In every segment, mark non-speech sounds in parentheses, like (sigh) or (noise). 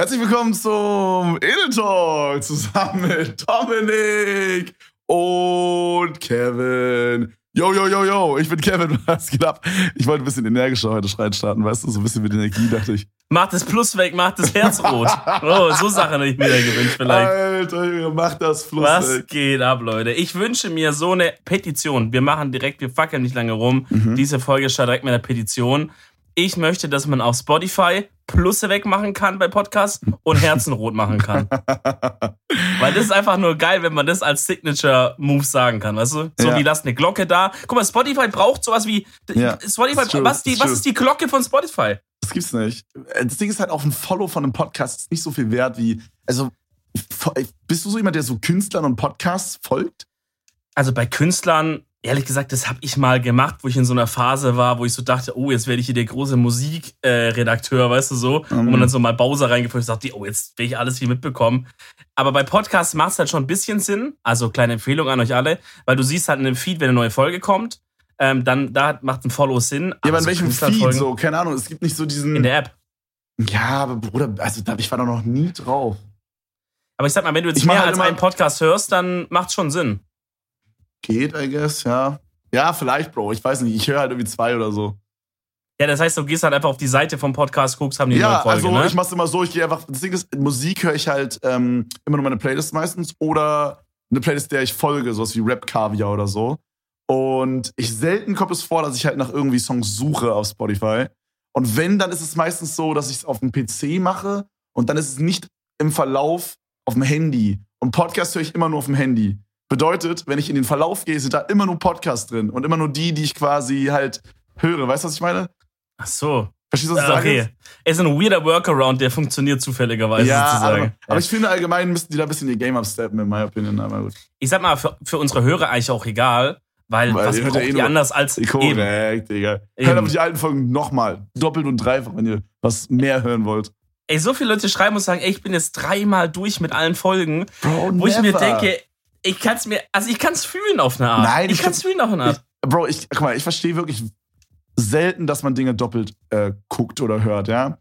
Herzlich willkommen zum Edel Talk zusammen mit Dominik und Kevin. Yo, yo, yo, yo, ich bin Kevin, (laughs) was geht ab? Ich wollte ein bisschen energischer heute schreien starten, weißt du, so ein bisschen mit Energie, dachte ich. Mach das Plus weg, mach das Herz rot. Oh, so Sachen hätte ich mir da gewünscht vielleicht. Alter, mach das Plus Was weg. geht ab, Leute? Ich wünsche mir so eine Petition. Wir machen direkt, wir fackeln nicht lange rum. Mhm. Diese Folge startet direkt mit einer Petition. Ich möchte, dass man auf Spotify Plusse wegmachen kann bei Podcasts und Herzen rot machen kann. (laughs) Weil das ist einfach nur geil, wenn man das als Signature-Move sagen kann, weißt du? So Ja. wie lass eine Glocke da. Guck mal, Spotify braucht sowas wie. Ja, Spotify, true, was, die, ist was ist die Glocke von Spotify? Das gibt's nicht. Das Ding ist halt auch ein Follow von einem Podcast ist nicht so viel wert wie, also, bist du so jemand, der so Künstlern und Podcasts folgt? Also bei Künstlern, ehrlich gesagt, das habe ich mal gemacht, wo ich in so einer Phase war, wo ich so dachte, oh, jetzt werde ich hier der große Musikredakteur, äh, weißt du so, Mhm. man dann so mal Bowser reingeführt und dachte, oh, jetzt will ich alles hier mitbekommen. Aber bei Podcasts macht es halt schon ein bisschen Sinn, also kleine Empfehlung an euch alle, weil du siehst halt in dem Feed, wenn eine neue Folge kommt, ähm, dann da macht ein Follow Sinn. Ja, aber in so welchem Feed so? Keine Ahnung, es gibt nicht so diesen. In der App. ja, aber Bruder, also da, ich war da noch nie drauf. Aber ich sag mal, wenn du jetzt mehr halt als einen Podcast hörst, dann macht's schon Sinn. Geht, I guess, ja. Ja, vielleicht, Bro. Ich weiß nicht. Ich höre halt irgendwie zwei oder so. Ja, das heißt, du gehst halt einfach auf die Seite vom Podcast, guckst, haben die ja, neue Folge, also ne? ich mach's immer so, ich gehe einfach. Das Ding ist, Musik höre ich halt ähm, immer nur meine Playlist meistens oder eine Playlist, der ich folge, sowas wie Rap Kaviar oder so. Und ich selten kommt es vor, dass ich halt nach irgendwie Songs suche auf Spotify. Und wenn, dann ist es meistens so, dass ich es auf dem PC mache und dann ist es nicht im Verlauf auf dem Handy. Und Podcast höre ich immer nur auf dem Handy. Bedeutet, wenn ich in den Verlauf gehe, sind da immer nur Podcasts drin und immer nur die, die ich quasi halt höre. Weißt du, was ich meine? Ach so. Verstehst du, was ich Ah, sage? Okay. Es ist ein weirder Workaround, der funktioniert zufälligerweise ja, sozusagen. aber, aber ich finde allgemein müssten die da ein bisschen ihr Game upsteppen, in meiner Opinion. Aber gut. ich sag mal, für, für unsere Hörer eigentlich auch egal, weil, Weil was braucht ja eh die anders als eben. Korrekt, Digga. Eben. Hört aber die alten Folgen nochmal. Doppelt und dreifach, wenn ihr was mehr hören wollt. Ey, so viele Leute schreiben und sagen, ey, ich bin jetzt dreimal durch mit allen Folgen, Bro, wo ich mir never. denke, ich kann's mir, also ich kann's fühlen auf eine Art. Nein, ich, ich kann's fühlen auf eine Art. Bro, ich, guck mal, ich verstehe wirklich selten, dass man Dinge doppelt äh, guckt oder hört, ja.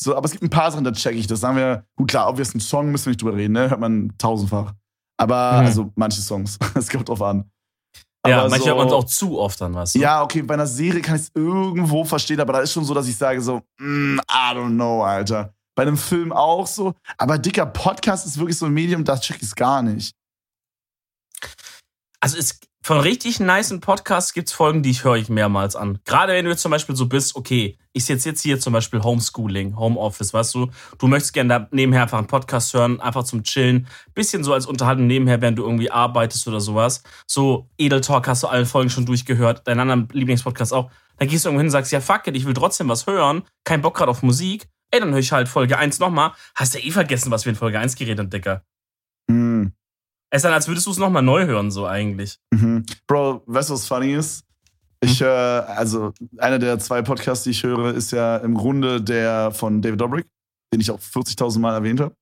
So, aber es gibt ein paar Sachen, da check ich das. Sagen wir, gut, klar, ob wir es ein Song müssen wir nicht drüber reden, ne? Hört man tausendfach. Aber, Mhm. also, manche Songs. (laughs) Es kommt drauf an. ja, Aber manche so- hört man auch zu oft an, was. Ja, okay, bei einer Serie kann ich es irgendwo verstehen, aber da ist schon so, dass ich sage so, mm, I don't know, Alter. Bei einem Film auch so. Aber dicker Podcast ist wirklich so ein Medium, da check ich es gar nicht. Also es, von richtig nicen Podcasts gibt's Folgen, die ich höre ich mehrmals an. Gerade wenn du jetzt zum Beispiel so bist, okay, ich sitze jetzt hier zum Beispiel Homeschooling, Homeoffice, weißt du, du möchtest gerne da nebenher einfach einen Podcast hören, einfach zum Chillen, bisschen so als Unterhaltung nebenher, während du irgendwie arbeitest oder sowas. So Edel Talk hast du alle Folgen schon durchgehört, deinen anderen Lieblingspodcast auch. Dann gehst du irgendwo hin und sagst, ja fuck it, ich will trotzdem was hören, kein Bock gerade auf Musik. Ey, dann höre ich halt Folge 1 nochmal. Hast du eh vergessen, was wir in Folge 1 geredet haben, Dicker. Es ist dann, als würdest du es nochmal neu hören, so eigentlich. mhm. Bro, weißt du, was funny ist? Ich höre, also einer der zwei Podcasts, die ich höre, ist ja im Grunde der von David Dobrik, den ich auch 40.000 Mal erwähnt habe.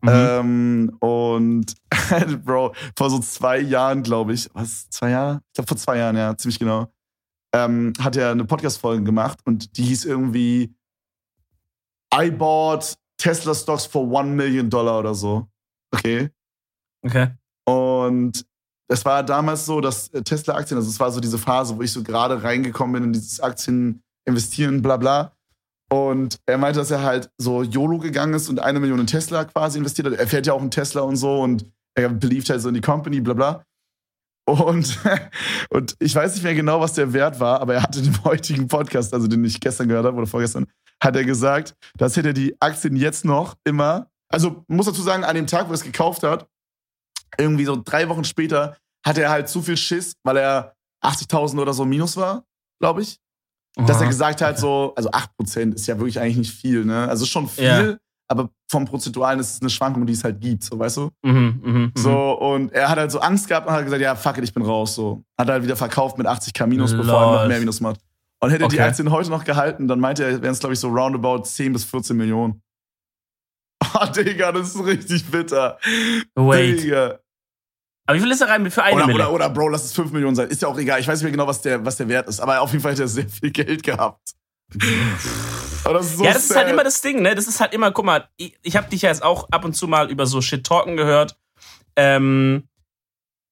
Mhm. Ähm, und (laughs) Bro, vor so zwei Jahren, glaube ich, was, zwei Jahre? Ich glaube vor zwei Jahren, ja, ziemlich genau, ähm, hat er eine Podcast-Folge gemacht und die hieß irgendwie I bought Tesla Stocks for one million Dollar oder so. Okay. Okay. Und es war damals so, dass äh, Tesla-Aktien, also es war so diese Phase, wo ich so gerade reingekommen bin in dieses Aktien investieren, bla bla. Und er meinte, dass er halt so YOLO gegangen ist und eine Million in Tesla quasi investiert hat. Er fährt ja auch einen Tesla und so und er beliebt halt so in die Company, bla bla. Und, (laughs) und ich weiß nicht mehr genau, was der Wert war, aber er hatte den heutigen Podcast, also den ich gestern gehört habe oder vorgestern, hat er gesagt, dass hätte er die Aktien jetzt noch immer, also muss dazu sagen, an dem Tag, wo er es gekauft hat, irgendwie so drei Wochen später, hatte er halt zu viel Schiss, weil er 80.000 oder so minus war, glaube ich, dass er Aha. gesagt hat, so, also 8% ist ja wirklich eigentlich nicht viel, ne? Also schon viel, Ja. aber vom Prozentualen ist es eine Schwankung, die es halt gibt, so, weißt du? Mhm, mhm, mhm. So, und er hat halt so Angst gehabt und hat gesagt, ja, fuck it, ich bin raus, so. Hat halt wieder verkauft mit 80k minus, bevor er noch mehr minus macht. Und hätte er die Okay. Aktien heute noch gehalten, dann meinte er, wären es, glaube ich, so roundabout 10 bis 14 Millionen. Ah, (laughs) Digga, das ist richtig bitter. Wait. Digga. Aber wie viel ist er rein für eine Oder, Mille? oder, oder, Bro, lass es 5 Millionen sein. Ist ja auch egal. Ich weiß nicht mehr genau, was der, was der Wert ist. Aber auf jeden Fall hat er sehr viel Geld gehabt. (laughs) Aber das ist so ja, das ist halt sad. immer das Ding, ne? Das ist halt immer, guck mal, ich, ich habe dich ja jetzt auch ab und zu mal über so Shit talken gehört. Ähm,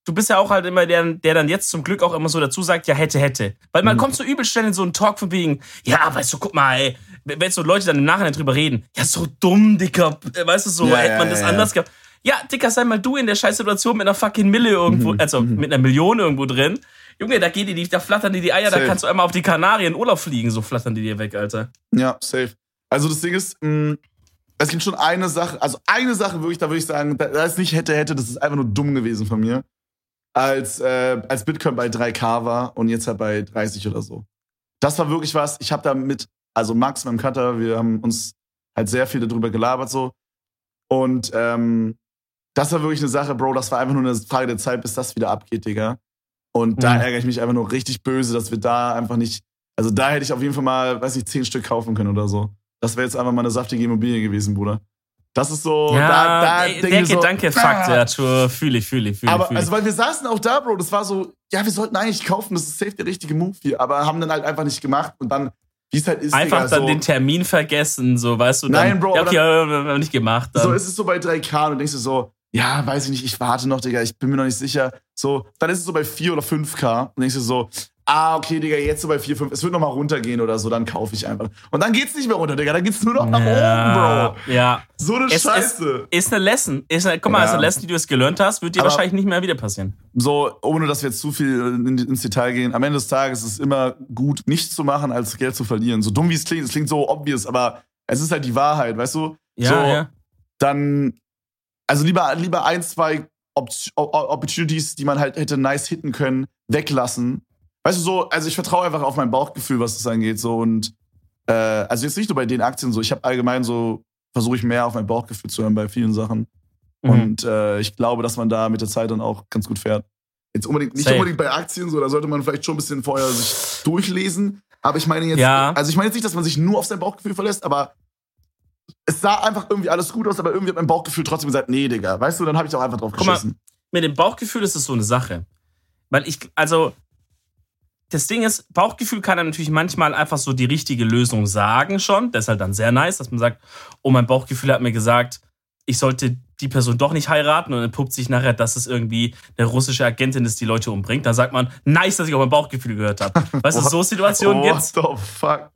du bist ja auch halt immer der, der dann jetzt zum Glück auch immer so dazu sagt, ja, hätte, hätte. Weil man Mhm. kommt so übel schnell in so einen Talk von wegen, ja, weißt du, guck mal, ey, wenn so Leute dann im Nachhinein drüber reden, ja, so dumm, Dicker, weißt du, so, Ja, hätte ja, man das ja. anders gehabt. Ja, Dicker, sei mal du in der Scheißsituation mit einer fucking Mille irgendwo, Mhm, also mhm. mit einer Million irgendwo drin. Junge, da geht die, da flattern die die Eier, Safe. da kannst du einmal auf die Kanarien Urlaub fliegen, so flattern die dir weg, Alter. Ja, safe. Also das Ding ist, mh, es gibt schon eine Sache, also eine Sache wirklich, da würde ich sagen, da, da ist nicht hätte, hätte, das ist einfach nur dumm gewesen von mir. Als, äh, als Bitcoin bei 3K war und jetzt halt bei 30 oder so. Das war wirklich was, ich habe da mit, also Max, meinem Cutter, wir haben uns halt sehr viel darüber gelabert so. Und ähm, das war wirklich eine Sache, Bro, das war einfach nur eine Frage der Zeit, bis das wieder abgeht, Digga. Und da Mhm. ärgere ich mich einfach nur richtig böse, dass wir da einfach nicht also da hätte ich auf jeden Fall mal, weiß ich, zehn Stück kaufen können oder so. Das wäre jetzt einfach mal eine saftige Immobilie gewesen, Bruder. Das ist so, ja, da, da ey, denk der ich so, Fakt, ah. ja, true, fühle ich, fühle ich, fühle ich. Aber fühl also, weil wir saßen auch da, Bro, das war so, ja, wir sollten eigentlich kaufen, das ist safe der richtige Move hier, aber haben dann halt einfach nicht gemacht und dann, wie es halt ist, Einfach Digga, dann so, den Termin vergessen, so, weißt du, dann, Nein, Bro, ja, okay, ja, wir haben nicht gemacht. Dann. so ist es so bei 3K und du denkst dir so, ja, weiß ich nicht, ich warte noch, Digga, ich bin mir noch nicht sicher. So, dann ist es so bei 4 oder 5K und denkst dir so, ah, okay, Digga, jetzt so bei 4, 5, es wird noch mal runtergehen oder so, dann kaufe ich einfach. Und dann geht's nicht mehr runter, Digga, dann geht's nur noch nach ja, oben, Bro. Ja, So eine Es Scheiße. ist eine Lesson. Ist eine, guck mal, Ja. ist eine Lesson, die du jetzt gelernt hast, wird dir Aber- wahrscheinlich nicht mehr wieder passieren. so, ohne dass wir jetzt zu viel in, ins Detail gehen, am Ende des Tages ist es immer gut, nichts zu machen, als Geld zu verlieren. So dumm wie es klingt, es klingt so obvious, aber es ist halt die Wahrheit, weißt du? Ja, so, ja. Dann, also lieber, lieber ein, zwei Opportunities, die man halt hätte nice hitten können, weglassen. Weißt du, so, also ich vertraue einfach auf mein Bauchgefühl, was das angeht, so und äh, also jetzt nicht nur bei den Aktien so, ich habe allgemein so, versuche ich mehr auf mein Bauchgefühl zu hören bei vielen Sachen. Mhm. Und äh, ich glaube, dass man da mit der Zeit dann auch ganz gut fährt. Jetzt unbedingt, nicht Safe. unbedingt bei Aktien, so, da sollte man vielleicht schon ein bisschen vorher sich durchlesen. Aber ich meine jetzt, Ja. also ich meine jetzt nicht, dass man sich nur auf sein Bauchgefühl verlässt, aber es sah einfach irgendwie alles gut aus, aber irgendwie hat mein Bauchgefühl trotzdem gesagt, nee, Digga, weißt du, dann habe ich auch einfach drauf Guck mal, mit dem Bauchgefühl ist es so eine Sache. Weil ich, also, das Ding ist, Bauchgefühl kann einem natürlich manchmal einfach so die richtige Lösung sagen schon. Das ist halt dann sehr nice, dass man sagt, oh, mein Bauchgefühl hat mir gesagt, ich sollte die Person doch nicht heiraten und dann puppt sich nachher, dass es irgendwie eine russische Agentin ist, die Leute umbringt. Dann sagt man, nice, dass ich auf mein Bauchgefühl gehört habe. Weißt du, so Situationen (laughs) What gibt's. the fuck?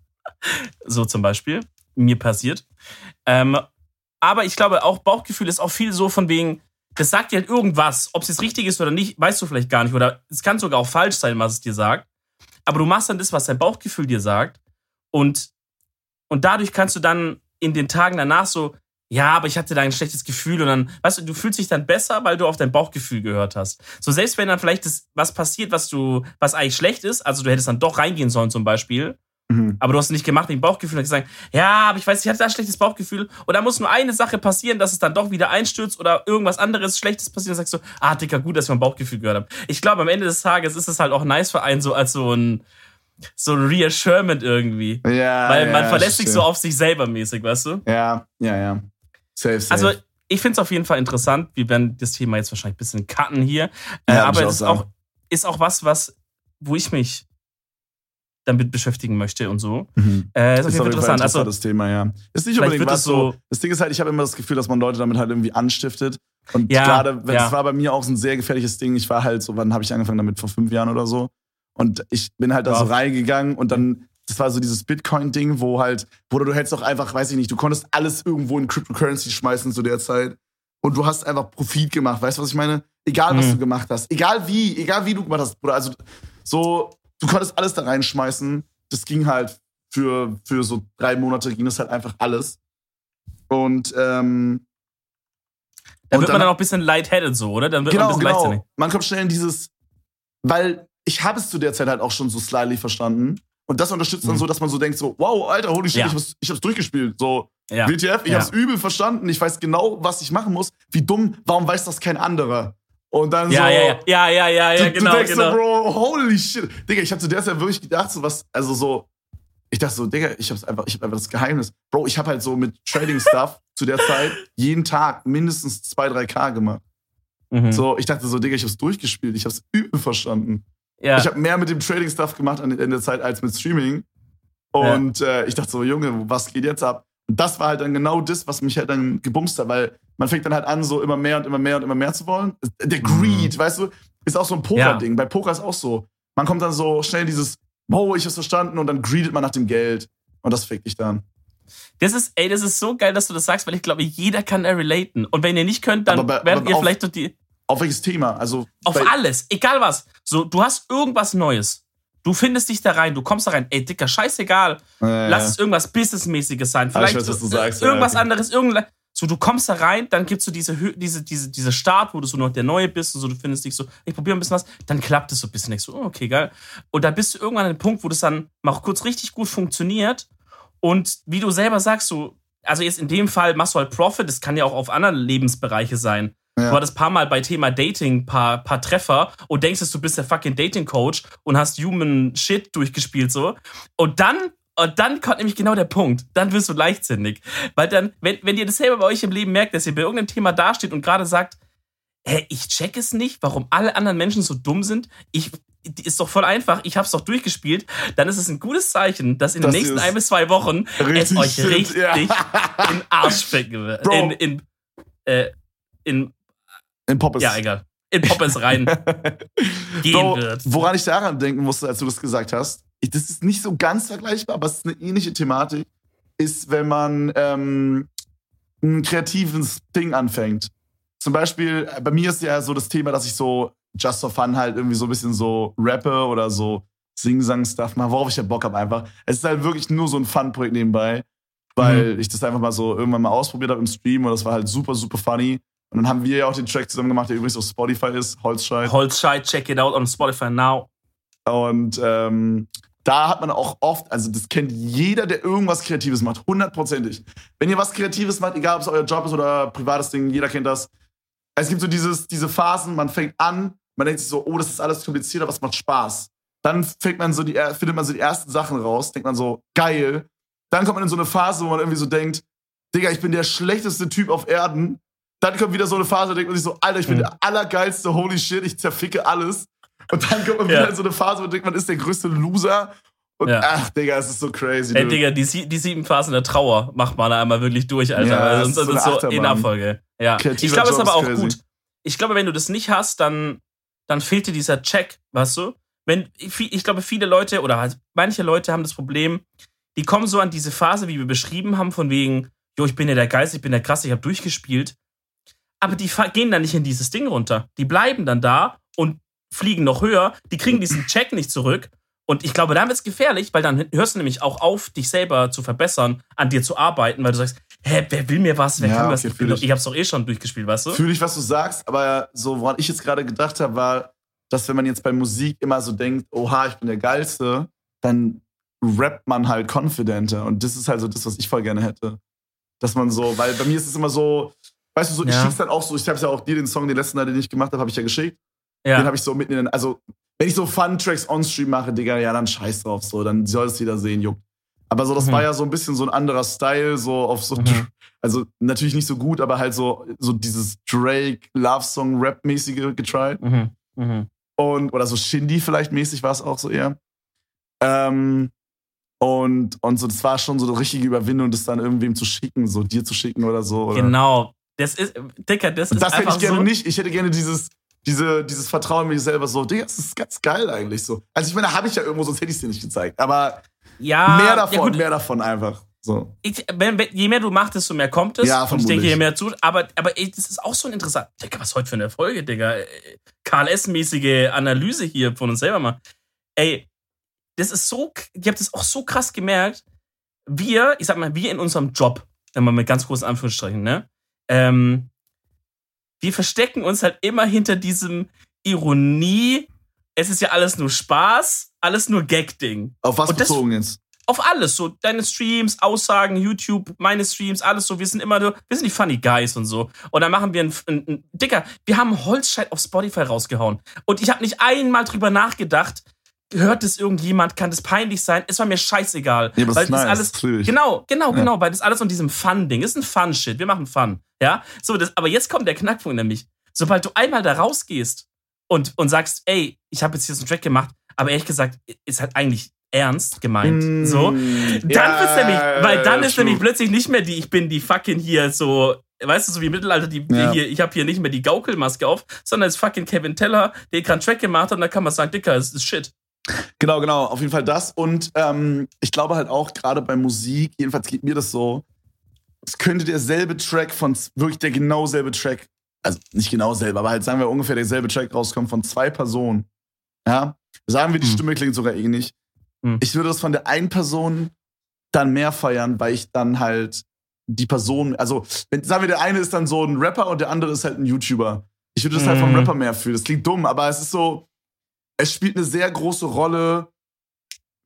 So zum Beispiel. Mir passiert. Ähm, aber ich glaube, auch Bauchgefühl ist auch viel so von wegen, das sagt dir halt irgendwas. Ob es jetzt richtig ist oder nicht, weißt du vielleicht gar nicht. Oder es kann sogar auch falsch sein, was es dir sagt. Aber du machst dann das, was dein Bauchgefühl dir sagt. Und, und dadurch kannst du dann in den Tagen danach so, ja, aber ich hatte da ein schlechtes Gefühl und dann, weißt du, du fühlst dich dann besser, weil du auf dein Bauchgefühl gehört hast. So selbst wenn dann vielleicht das, was passiert, was du, was eigentlich schlecht ist, also du hättest dann doch reingehen sollen zum Beispiel, Mhm. aber du hast es nicht gemacht wegen Bauchgefühl und gesagt, ja, aber ich weiß, ich hatte da ein schlechtes Bauchgefühl und da muss nur eine Sache passieren, dass es dann doch wieder einstürzt oder irgendwas anderes Schlechtes passiert und sagst du, ah, Dicker, gut, dass ich mein Bauchgefühl gehört habe. Ich glaube, am Ende des Tages ist es halt auch nice für einen so als so ein, so ein Reassurement irgendwie. Ja, Weil man ja, verlässt sich so auf sich selber mäßig, weißt du? Ja, ja, ja. Safe, safe. Also, ich finde es auf jeden Fall interessant. Wir werden das Thema jetzt wahrscheinlich ein bisschen cutten hier. Äh, Ja, würd aber es ist auch, ist auch was, was, wo ich mich damit beschäftigen möchte und so. Mhm. Äh, ist Ist auf jeden Fall interessant. Also, interessantes Thema, ja. Ist nicht unbedingt was so- so. Das Ding ist halt, ich habe immer das Gefühl, dass man Leute damit halt irgendwie anstiftet. Und Ja, gerade, wenn- ja. das war bei mir auch so ein sehr gefährliches Ding. Ich war halt so, wann habe ich angefangen damit? Vor fünf Jahren oder so. Und ich bin halt da so reingegangen und dann, das war so dieses Bitcoin-Ding, wo halt, wo du hättest auch einfach, weiß ich nicht, du konntest alles irgendwo in Cryptocurrency schmeißen zu der Zeit. Und du hast einfach Profit gemacht. Weißt du, was ich meine? Egal, was Mhm. du gemacht hast. Egal wie, egal wie du gemacht hast, Bruder. Also, so, du konntest alles da reinschmeißen. Das ging halt für, für so drei Monate ging das halt einfach alles. Und, ähm, da wird man dann- dann auch ein bisschen lightheaded so, oder? Dann wird genau, man ein bisschen genau. leichtsinnig. Man kommt schnell in dieses, weil ich habe es zu der Zeit halt auch schon so slightly verstanden. Und das unterstützt dann Mhm. so, dass man so denkt, so, wow, Alter, holy shit, Ja. ich, hab's, ich hab's durchgespielt. So, Ja. WTF, ich Ja. hab's übel verstanden, ich weiß genau, was ich machen muss. Wie dumm, warum weiß das kein anderer? Und dann Ja, so, ja, ja, ja, ja, ja, ja, du, genau, du denkst genau. so, Bro, holy shit. Digga, ich hab zu der Zeit wirklich gedacht, so was, also so, ich dachte so, Digga, ich hab's einfach, ich hab einfach das Geheimnis. Bro, ich hab halt so mit Trading-Stuff (laughs) zu der Zeit jeden Tag mindestens 2, 3K gemacht. Mhm. So, ich dachte so, Digga, ich hab's durchgespielt, ich hab's übel verstanden. ja. Ich habe mehr mit dem Trading-Stuff gemacht an- in der Zeit als mit Streaming. Und äh, ich dachte so, Junge, was geht jetzt ab? Und das war halt dann genau das, was mich halt dann gebumst hat, weil man fängt dann halt an, so immer mehr und immer mehr und immer mehr zu wollen. Der Mhm. Greed, weißt du, ist auch so ein Poker-Ding. Bei Poker ist auch so. Man kommt dann so schnell dieses, wow, ich hab's verstanden und dann greedet man nach dem Geld. Und das fickt dich dann. Das ist, ey, das ist so geil, dass du das sagst, weil ich glaube, jeder kann da relaten. Und wenn ihr nicht könnt, dann bei- werdet ihr auf- vielleicht durch die, Auf welches Thema? Also auf alles, egal was. So, du hast irgendwas Neues. Du findest dich da rein, du kommst da rein. Ey, Dicker, scheißegal. Äh, Lass es irgendwas Businessmäßiges sein. Ah, ich Vielleicht weiß, was du äh, sagst, ja, irgendwas okay. anderes. Irgendein, so, du kommst da rein, dann gibst du diese, diese, diese, diese Start, wo du so noch der Neue bist und so, du findest dich so, ich probiere ein bisschen was, dann klappt es so ein bisschen. Ich so, oh, okay, geil. Und dann bist du irgendwann an dem Punkt, wo das dann mal kurz richtig gut funktioniert. Und wie du selber sagst, so, also jetzt in dem Fall machst du halt Profit, das kann ja auch auf anderen Lebensbereiche sein. Ja. Du hattest paar Mal bei Thema Dating paar, paar Treffer und denkst, dass du bist der fucking Dating-Coach und hast Human Shit durchgespielt so. Und dann, und dann kommt nämlich genau der Punkt. Dann wirst du leichtsinnig. Weil dann, wenn, wenn ihr das selber bei euch im Leben merkt, dass ihr bei irgendeinem Thema dasteht und gerade sagt, hä, ich check es nicht, warum alle anderen Menschen so dumm sind. Ich, ist doch voll einfach, ich hab's doch durchgespielt. Dann ist es ein gutes Zeichen, dass in Dass den nächsten ein bis zwei Wochen es euch shit, richtig ja. in Arsch ficken wird. In, in, äh, in, in Poppes. ja, egal. In Poppes rein (laughs) gehen Bro, wird. woran ich daran denken musste, als du das gesagt hast, das ist nicht so ganz vergleichbar, aber es ist eine ähnliche Thematik, ist, wenn man ähm, ein kreatives Ding anfängt. Zum Beispiel, äh, bei mir ist ja so das Thema, dass ich so just for fun halt irgendwie so ein bisschen so rappe oder so Sing-Sang-Stuff mache, worauf ich ja Bock habe einfach. Es ist halt wirklich nur so ein Fun-Projekt nebenbei, weil ich das einfach mal so irgendwann mal ausprobiert habe im Stream und das war halt super, super funny. Und dann haben wir ja auch den Track zusammen gemacht, der übrigens auf Spotify ist, Holzscheit. Holzscheit, check it out on Spotify now. Und ähm, da hat man auch oft, also das kennt jeder, der irgendwas Kreatives macht, hundertprozentig. Wenn ihr was Kreatives macht, egal ob es euer Job ist oder privates Ding, jeder kennt das. Es gibt so dieses, diese Phasen, man fängt an, man denkt sich so, oh, das ist alles kompliziert, aber es macht Spaß. Dann fängt man so die, er- findet man so die ersten Sachen raus, denkt man so, geil. Dann kommt man in so eine Phase, wo man irgendwie so denkt, Digga, ich bin der schlechteste Typ auf Erden. Dann kommt wieder so eine Phase, da denkt man sich so, Alter, ich bin Mhm. der allergeilste, holy shit, ich zerficke alles. Und dann kommt man wieder in so eine Phase, wo man denkt, man ist der größte Loser. Und Ja. ach, Digga, es ist so crazy. Ey. Digga, die, die sieben Phasen der Trauer macht man da einmal wirklich durch, Alter. Ja, Weil das sonst ist so ist es eine so Achterbahn. in Abfolge. Ja. Kreativer Ich glaube, es ist aber auch crazy. gut. Ich glaube, wenn du das nicht hast, dann, dann fehlt dir dieser Check, weißt du? Wenn, ich glaube, viele Leute oder halt manche Leute haben das Problem, die kommen so an diese Phase, wie wir beschrieben haben, von wegen, jo, ich bin ja der Geist, ich bin der Krass, ich habe durchgespielt. Aber die gehen dann nicht in dieses Ding runter. Die bleiben dann da und fliegen noch höher. Die kriegen diesen Check nicht zurück. Und ich glaube, dann wird es gefährlich, weil dann hörst du nämlich auch auf, dich selber zu verbessern, an dir zu arbeiten, weil du sagst, hä, wer will mir was, wer Ja, kann mir was? okay, Ich, doch- ich. ich hab's doch eh schon durchgespielt, weißt du? Fühle ich, was du sagst, aber so, woran ich jetzt gerade gedacht habe, war, dass wenn man jetzt bei Musik immer so denkt, oha, ich bin der Geilste, dann rappt man halt confidenter. Und das ist halt so das, was ich voll gerne hätte. Dass man so, weil bei mir ist es immer so, weißt du, so, ich Ja. schick's dann auch so, ich hab's ja auch dir den Song, den letzten, den ich gemacht habe, habe ich ja geschickt. Den Ja. habe ich so mitten in den, also, wenn ich so Fun-Tracks on-stream mache, Digga, ja, dann scheiß drauf, so, dann soll es jeder sehen, juckt. Aber so, das Mhm. war ja so ein bisschen so ein anderer Style, so auf so, Mhm. also natürlich nicht so gut, aber halt so, so dieses Drake-Love-Song-Rap-mäßige getried. Mhm. Mhm. Und, oder so Shindy vielleicht mäßig war es auch so eher. Ähm, und, und so, das war schon so eine richtige Überwindung, das dann irgendwem zu schicken, so dir zu schicken oder so. Oder? Genau. Das ist, Dicker, das ist das hätte ich gerne so. nicht. Ich hätte gerne dieses, diese, dieses Vertrauen in mich selber so, Digga, das ist ganz geil eigentlich so. Also ich meine, habe ich ja irgendwo, sonst hätte ich es dir nicht gezeigt. Aber Ja, mehr ja davon, gut, mehr davon einfach. So. ich, wenn, wenn, je mehr du machst, desto mehr kommt es. Ja, und ich denke, vermutlich. je mehr zu. Aber, aber ey, das ist auch so ein interessant. Digga, was heute für eine Folge, Digga. Äh, Karl S-mäßige Analyse hier von uns selber mal. Ey, das ist so, ich habe das auch so krass gemerkt. Wir, ich sag mal, wir in unserem Job, wenn man mit ganz großen Anführungsstrichen, ne? Ähm, wir verstecken uns halt immer hinter diesem Ironie. Es ist ja alles nur Spaß, alles nur Gag-Ding. Auf was das- bezogen jetzt? auf alles, so deine Streams, Aussagen, YouTube, meine Streams, alles so. Wir sind immer nur, wir sind die Funny Guys und so. Und dann machen wir ein, ein, ein Dicker, wir haben Holzscheit auf Spotify rausgehauen. Und ich habe nicht einmal drüber nachgedacht, hört es irgendjemand, kann das peinlich sein? Es war mir scheißegal. Ja, aber weil das ist nice, alles, das fühl ich. genau, genau, Ja. genau, weil das alles unter diesem Fun-Ding ist ein Fun-Shit. Wir machen Fun, ja. So, das, aber jetzt kommt der Knackpunkt nämlich. Sobald du einmal da rausgehst und, und sagst, ey, ich habe jetzt hier so einen Track gemacht, aber ehrlich gesagt, ist halt eigentlich ernst gemeint. Mm, so. Dann ja, wird's nämlich, weil dann ist true. nämlich plötzlich nicht mehr die, ich bin die fucking hier so, weißt du, so wie im Mittelalter, die, die Ja. hier, ich habe hier nicht mehr die Gaukelmaske auf, sondern es ist fucking Kevin Teller, der gerade einen Track gemacht hat und da kann man sagen, Dicker, es ist shit. Genau, genau, auf jeden Fall das. Und ähm, ich glaube halt auch, gerade bei Musik, jedenfalls geht mir das so, es könnte derselbe Track von, wirklich der genau selbe Track, also nicht genau selber, aber halt sagen wir ungefähr derselbe Track rauskommen von zwei Personen. Ja, sagen wir, die Hm. Stimme klingt sogar ähnlich. Hm. Ich würde das von der einen Person dann mehr feiern, weil ich dann halt die Person, also wenn, sagen wir, der eine ist dann so ein Rapper und der andere ist halt ein YouTuber. Ich würde das halt vom Mhm. Rapper mehr fühlen. Das klingt dumm, aber es ist so, es spielt eine sehr große Rolle,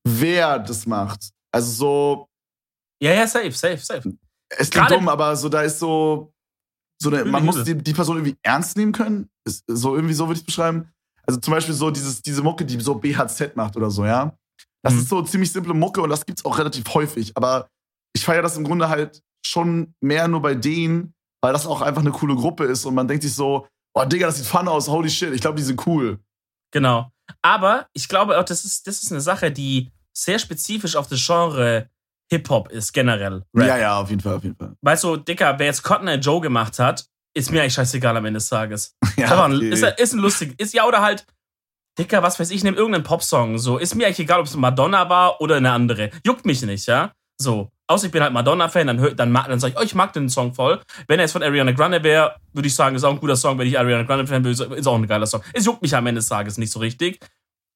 wer das macht. Also so, Ja, ja, safe, safe, safe. es klingt dumm, aber so da ist so, so eine, man muss die, die Person irgendwie ernst nehmen können. Ist, so irgendwie so würde ich beschreiben. Also zum Beispiel so dieses, diese Mucke, die so BHZ macht oder so, ja. Das Mhm. ist so ziemlich simple Mucke und das gibt's auch relativ häufig. Aber ich feiere das im Grunde halt schon mehr nur bei denen, weil das auch einfach eine coole Gruppe ist und man denkt sich so, oh Digga, das sieht fun aus, holy shit, ich glaube, die sind cool. Genau. Aber ich glaube auch, das ist, das ist eine Sache, die sehr spezifisch auf das Genre Hip-Hop ist, generell. Rap. Ja, ja, auf jeden Fall, auf jeden Fall. Weißt du, Dicker, wer jetzt Cotton Eye Joe gemacht hat, ist mir eigentlich scheißegal am Ende des Tages. (laughs) Ja, okay. ist, ist ein lustig, ist ja oder halt, Dicker, was weiß ich, nimm irgendeinen Popsong. So, ist mir eigentlich egal, ob es Madonna war oder eine andere. Juckt mich nicht, ja? So. Außer ich bin halt Madonna-Fan, dann, hör- dann, mag- dann sag ich, oh, ich mag den Song voll. Wenn er jetzt von Ariana Grande wäre, würde ich sagen, ist auch ein guter Song. Wenn ich Ariana Grande-Fan bin, ist auch ein geiler Song. Es juckt mich am Ende des Tages nicht so richtig.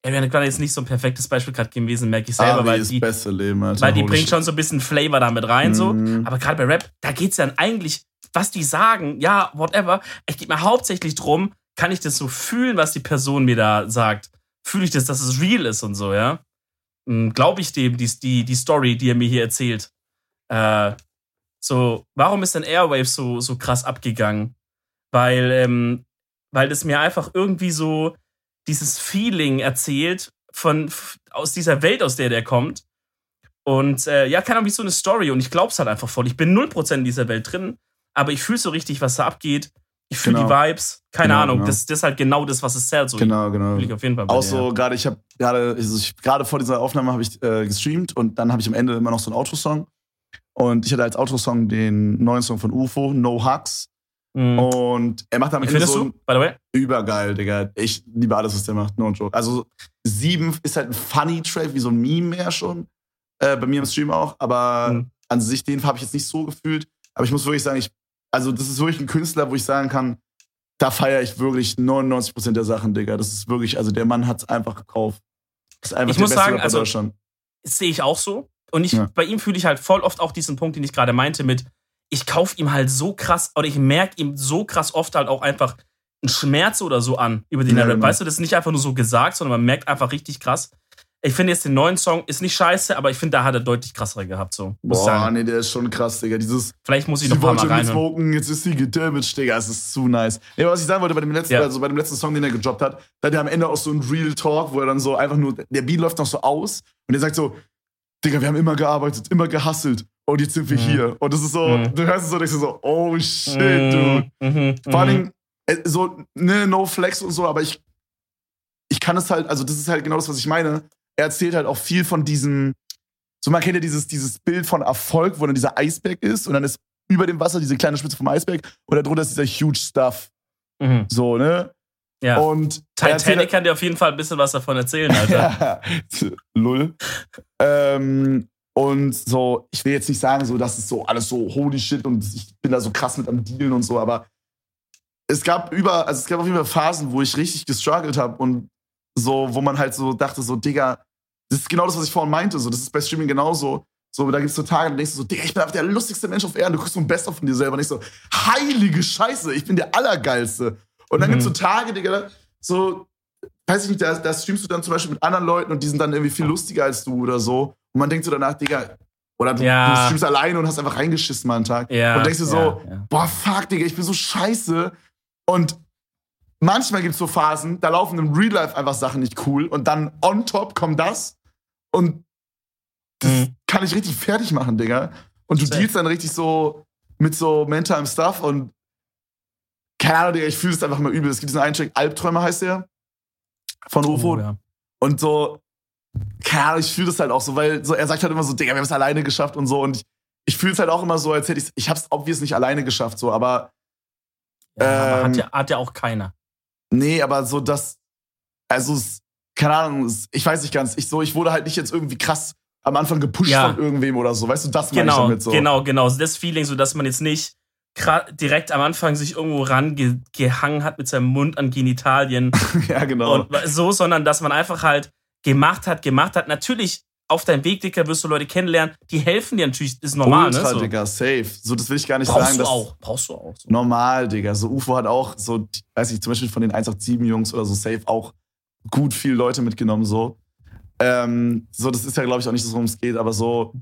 Ariana Grande ist nicht so ein perfektes Beispiel gerade gewesen, merke ich selber, Ari weil die, beste Leben, Alter. weil die bringt schon so ein bisschen Flavor da mit rein, so. Mhm. Aber gerade bei Rap, da geht's dann eigentlich, was die sagen, ja, whatever. Es geht mir hauptsächlich drum, kann ich das so fühlen, was die Person mir da sagt? Fühle ich das, dass es real ist und so, ja? Glaube ich dem, die, die, die Story, die er mir hier erzählt? Äh, so, warum ist denn Airwaves so, so krass abgegangen? Weil, ähm, weil das mir einfach irgendwie so dieses Feeling erzählt von aus dieser Welt, aus der der kommt. Und äh, ja, keine Ahnung, wie so eine Story. Und ich glaub's halt einfach voll. Ich bin 0% in dieser Welt drin, aber ich fühle so richtig, was da abgeht. Ich fühle Genau. die Vibes. Keine Genau, Ahnung. genau. Das, das ist halt genau das, was es zählt. So Genau, genau. Ich auf jeden Fall Auch so, gerade ich habe gerade, also gerade vor dieser Aufnahme habe ich äh, gestreamt und dann habe ich am Ende immer noch so einen Outro-Song. Und ich hatte als Outro-Song den neuen Song von UFO, No Hugs. Mhm. Und er macht am Wie Ende findest so du, by the way? übergeil, Digga. Ich liebe alles, was der macht, no joke. Also sieben ist halt ein funny Track, wie so ein Meme mehr schon. Äh, bei mir im Stream auch. Aber Mhm. an sich, den habe ich jetzt nicht so gefühlt. Aber ich muss wirklich sagen, ich, also das ist wirklich ein Künstler, wo ich sagen kann, da feiere ich wirklich 99% der Sachen, Digga. Das ist wirklich, also der Mann hat's einfach gekauft. Das ist einfach Ich der muss beste sagen, Rapper also- sehe ich auch so. Und ich, Ja. bei ihm fühle ich halt voll oft auch diesen Punkt, den ich gerade meinte, mit, ich kaufe ihm halt so krass, oder ich merke ihm so krass oft halt auch einfach einen Schmerz oder so an, über den Ja, er rappt. genau. Weißt du, das ist nicht einfach nur so gesagt, sondern man merkt einfach richtig krass. Ich finde jetzt den neuen Song ist nicht scheiße, aber ich finde, da hat er deutlich krassere gehabt, so. Boah, nee, der ist schon krass, Digga. Dieses, Vielleicht muss ich noch ein Mal mit reinhören. smoken, jetzt ist sie gedamaged, Digga. Es ist zu nice. Ja, was ich sagen wollte bei dem letzten, Ja. also bei dem letzten Song, den er gedroppt hat, da hat er am Ende auch so einen Real Talk, wo er dann so einfach nur, der Beat läuft noch so aus und er sagt so, Digga, wir haben immer gearbeitet, immer gehasselt und jetzt sind wir Mhm. hier. Und das ist so, Mhm. du hörst es so, denkst du so, oh shit, dude. Mhm, mhm, Vor allen mhm. Dingen, äh, so, ne, no flex und so, aber ich, ich kann es halt, also das ist halt genau das, was ich meine. Er erzählt halt auch viel von diesem, so man kennt ja dieses, dieses Bild von Erfolg, wo dann dieser Eisberg ist und dann ist über dem Wasser diese kleine Spitze vom Eisberg und darunter ist dieser huge Stuff. Mhm. So, ne? Ja. Und Titanic kann dir auf jeden Fall ein bisschen was davon erzählen, Alter. (laughs) ja, lull. Ähm, und so, ich will jetzt nicht sagen, so, das ist so alles so holy shit und ich bin da so krass mit am Dealen und so, aber es gab über, also es gab auf jeden Fall Phasen, wo ich richtig gestruggelt habe und so, wo man halt so dachte, so, Digga, das ist genau das, was ich vorhin meinte, so, das ist bei Streaming genauso. So, da gibt's so Tage, da denkst du so, Digga, ich bin einfach der lustigste Mensch auf Erden. Du guckst so ein Best-of von dir selber und ich so, heilige Scheiße, ich bin der Allergeilste. Und dann Mhm. gibt's so Tage, Digga, so, weiß ich nicht, da, da streamst du dann zum Beispiel mit anderen Leuten und die sind dann irgendwie viel lustiger als du oder so. Und man denkt so danach, Digga, oder du, Ja. du streamst alleine und hast einfach reingeschissen mal einen Tag. Ja, und denkst dir so, ja, boah, fuck, Digga, ich bin so scheiße. Und manchmal gibt's so Phasen, da laufen im Real Life einfach Sachen nicht cool und dann on top kommt das und das Mhm. kann ich richtig fertig machen, Digga. Und du Safe. dealst dann richtig so mit so mentalem Stuff und keine Ahnung, Digga, ich fühle es einfach mal übel. Es gibt diesen einen Track, Albträume heißt der, von UFO. Oh, ja. Und so, keine Ahnung, ich fühle das halt auch so, weil so, er sagt halt immer so, Digga, wir haben es alleine geschafft und so. Und ich, ich fühle es halt auch immer so, als hätte ich ich hab's obvious nicht alleine geschafft, so, aber. Ja, Ähm, hat, ja, hat ja auch keiner. Nee, aber so das, also es- keine Ahnung, es- ich weiß nicht ganz. Ich so, ich wurde halt nicht jetzt irgendwie krass am Anfang gepusht Ja. von irgendwem oder so. Weißt du, das meine ich Genau, damit so. genau, genau. Das Feeling, so dass man jetzt nicht direkt am Anfang sich irgendwo rangehangen hat mit seinem Mund an Genitalien (laughs) ja, genau. und so, sondern dass man einfach halt gemacht hat, gemacht hat. Natürlich, auf deinem Weg, Dicker, wirst du Leute kennenlernen, die helfen dir natürlich, ist normal, Ultra, ne? So. Digga, safe. So, das will ich gar nicht Brauchst sagen. du dass- auch, brauchst du auch. So. Normal, Digga. So UFO hat auch so, weiß ich, zum Beispiel von den 187-Jungs oder so safe auch gut viele Leute mitgenommen, so. Ähm, so, das ist ja, glaube ich, auch nicht so, worum es geht, aber so,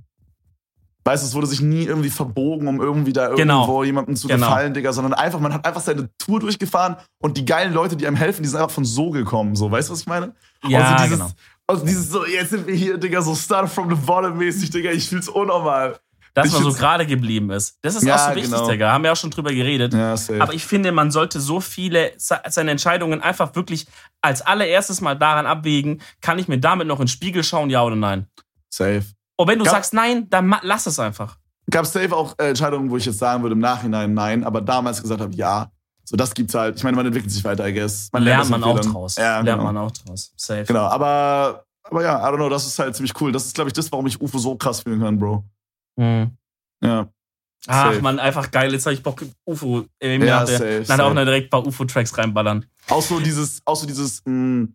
weißt du, es wurde sich nie irgendwie verbogen, um irgendwie da irgendwo Genau. jemandem zu Genau. gefallen, Digga, sondern einfach, man hat einfach seine Tour durchgefahren und die geilen Leute, die einem helfen, die sind einfach von so gekommen, so, weißt du, was ich meine? Ja, also dieses, genau. Also dieses so, jetzt sind wir hier, Digga, so start from the bottom mäßig, Digga, ich fühl's unnormal. Dass ich man so gerade geblieben ist. Das ist Ja, auch so wichtig, genau. Digga. Haben wir auch schon drüber geredet. Ja, safe. Aber ich finde, man sollte so viele se- seine Entscheidungen einfach wirklich als allererstes mal daran abwägen, kann ich mir damit noch in den Spiegel schauen, ja oder nein? safe. Und wenn du Ja. sagst nein, dann lass es einfach. gab safe auch äh, Entscheidungen, wo ich jetzt sagen würde im Nachhinein nein, aber damals gesagt habe, ja. So, das gibt's halt. Ich meine, man entwickelt sich weiter, I guess. Man lernt aus man auch draus. Ja, lernt genau. man auch draus. Safe. Genau, aber, aber ja, I don't know, das ist halt ziemlich cool. Das ist, glaube ich, das, warum ich UFO so krass fühlen kann, Bro. Mhm. Ja. Ach Safe. man, einfach geil. Jetzt habe ich Bock, UFO. Äh, Ja, hat der- safe, dann auch safe. noch direkt ein paar UFO-Tracks reinballern. Auch so dieses, auch so dieses, mh,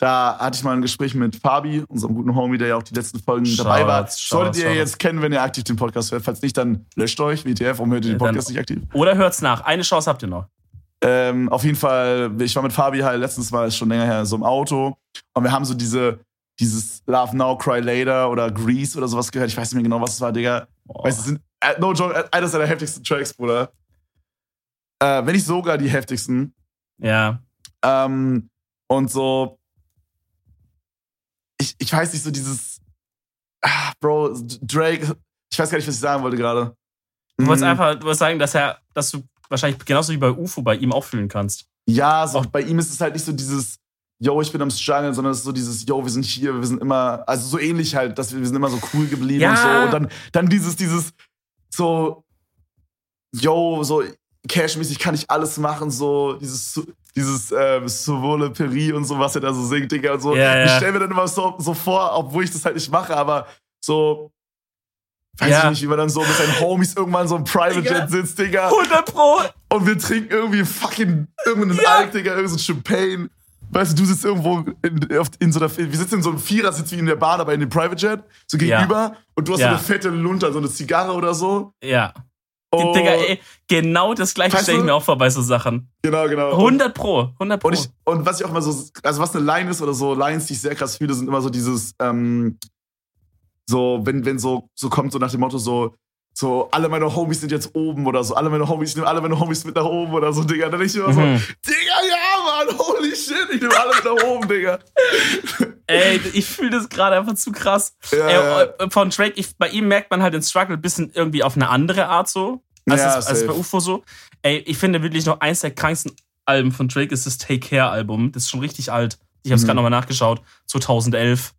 da hatte ich mal ein Gespräch mit Fabi, unserem guten Homie, der ja auch die letzten Folgen dabei war. Shoutouts, Solltet ihr Shoutouts. jetzt kennen, wenn ihr aktiv den Podcast hört. Falls nicht, dann löscht euch, WTF, warum hört ihr den Dann- Podcast nicht aktiv? Oder hört's nach. Eine Chance habt ihr noch. Ähm, auf jeden Fall, ich war mit Fabi halt letztens mal schon länger her so im Auto und wir haben so diese dieses Love Now Cry Later oder Grease oder sowas gehört. Ich weiß nicht mehr genau, was es war, Digga. Weißt du, sind äh, no joke, äh, eines der heftigsten Tracks, Bruder. Äh, wenn nicht sogar die heftigsten. Ja. Ähm, und so ich, ich weiß nicht so dieses ah, Bro, Drake, ich weiß gar nicht, was ich sagen wollte gerade. Du wolltest Mhm. einfach du wolltest sagen, dass er, dass du wahrscheinlich genauso wie bei UFO bei ihm auch fühlen kannst. Ja, so, bei ihm ist es halt nicht so dieses, yo, ich bin am Struggle, sondern es ist so dieses, yo, wir sind hier, wir sind immer, also so ähnlich halt, dass wir, wir sind immer so cool geblieben Ja. und so. Und dann, dann dieses, dieses, so, yo, so cashmäßig kann ich alles machen, so dieses, dieses äh, Souvole Peri und so, was er da so singt, Digga, und so. Ja, ja. Ich stelle mir dann immer so, so vor, obwohl ich das halt nicht mache, aber so, weiß Ja. ich nicht, wie man dann so mit seinen Homies irgendwann so im Private Digga. Jet sitzt, Digga. 100 Pro! Und wir trinken irgendwie fucking irgendeinen Ja. Alk, Digga, irgendein Champagne. Weißt du, du sitzt irgendwo in, in so einer, wir sitzen in so einem Vierersitz wie in der Bahn, aber in dem Private Jet, so gegenüber. Und du hast so eine fette Lunte, so eine Zigarre oder so. Ja. Und, Digga, ey, genau das gleiche Weißt stelle ich mir auch vor bei so Sachen. Genau, genau. Und, 100 Pro, 100 Pro. und, ich, und was ich auch immer so, also was eine Line ist oder so, Lines, die ich sehr krass fühle, sind immer so dieses, ähm, so, wenn, wenn so, so kommt, so nach dem Motto, so, so, alle meine Homies sind jetzt oben oder so, alle meine Homies, ich nehme alle meine Homies mit nach oben oder so, Digga. Dann denk ich immer so, Mhm. Digga, ja, Mann, holy shit, ich nehme alle mit nach oben, Digga. Ey, ich fühle das gerade einfach zu krass. Ja, Ey, ja. äh, Von Drake, ich, bei ihm merkt man halt den Struggle ein bisschen irgendwie auf eine andere Art so, als, Ja, es, als bei UFO so. Ey, ich finde wirklich noch eins der kranksten Alben von Drake ist das Take Care Album. Das ist schon richtig alt. Ich habe es Mhm. gerade nochmal nachgeschaut. 2011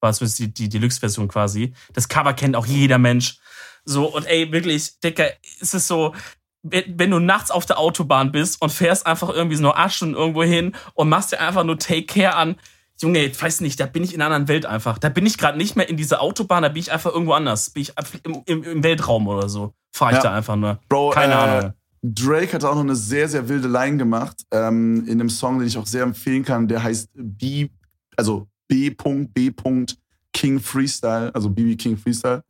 war es die, die Deluxe-Version quasi. Das Cover kennt auch jeder Mensch. So, und ey, wirklich, Dicker, ist es so, wenn du nachts auf der Autobahn bist und fährst einfach irgendwie so nur Stunden irgendwo hin und machst dir einfach nur Take Care an. Junge, ich weiß nicht, da bin ich in einer anderen Welt einfach. Da bin ich gerade nicht mehr in dieser Autobahn, da bin ich einfach irgendwo anders. Bin ich im, im, im Weltraum oder so. Fahre ich Ja. da einfach nur. Bro, Keine äh, Ahnung. Drake hat auch noch eine sehr, sehr wilde Line gemacht, ähm, in einem Song, den ich auch sehr empfehlen kann, der heißt B, also B.B. King Freestyle, also BB King Freestyle.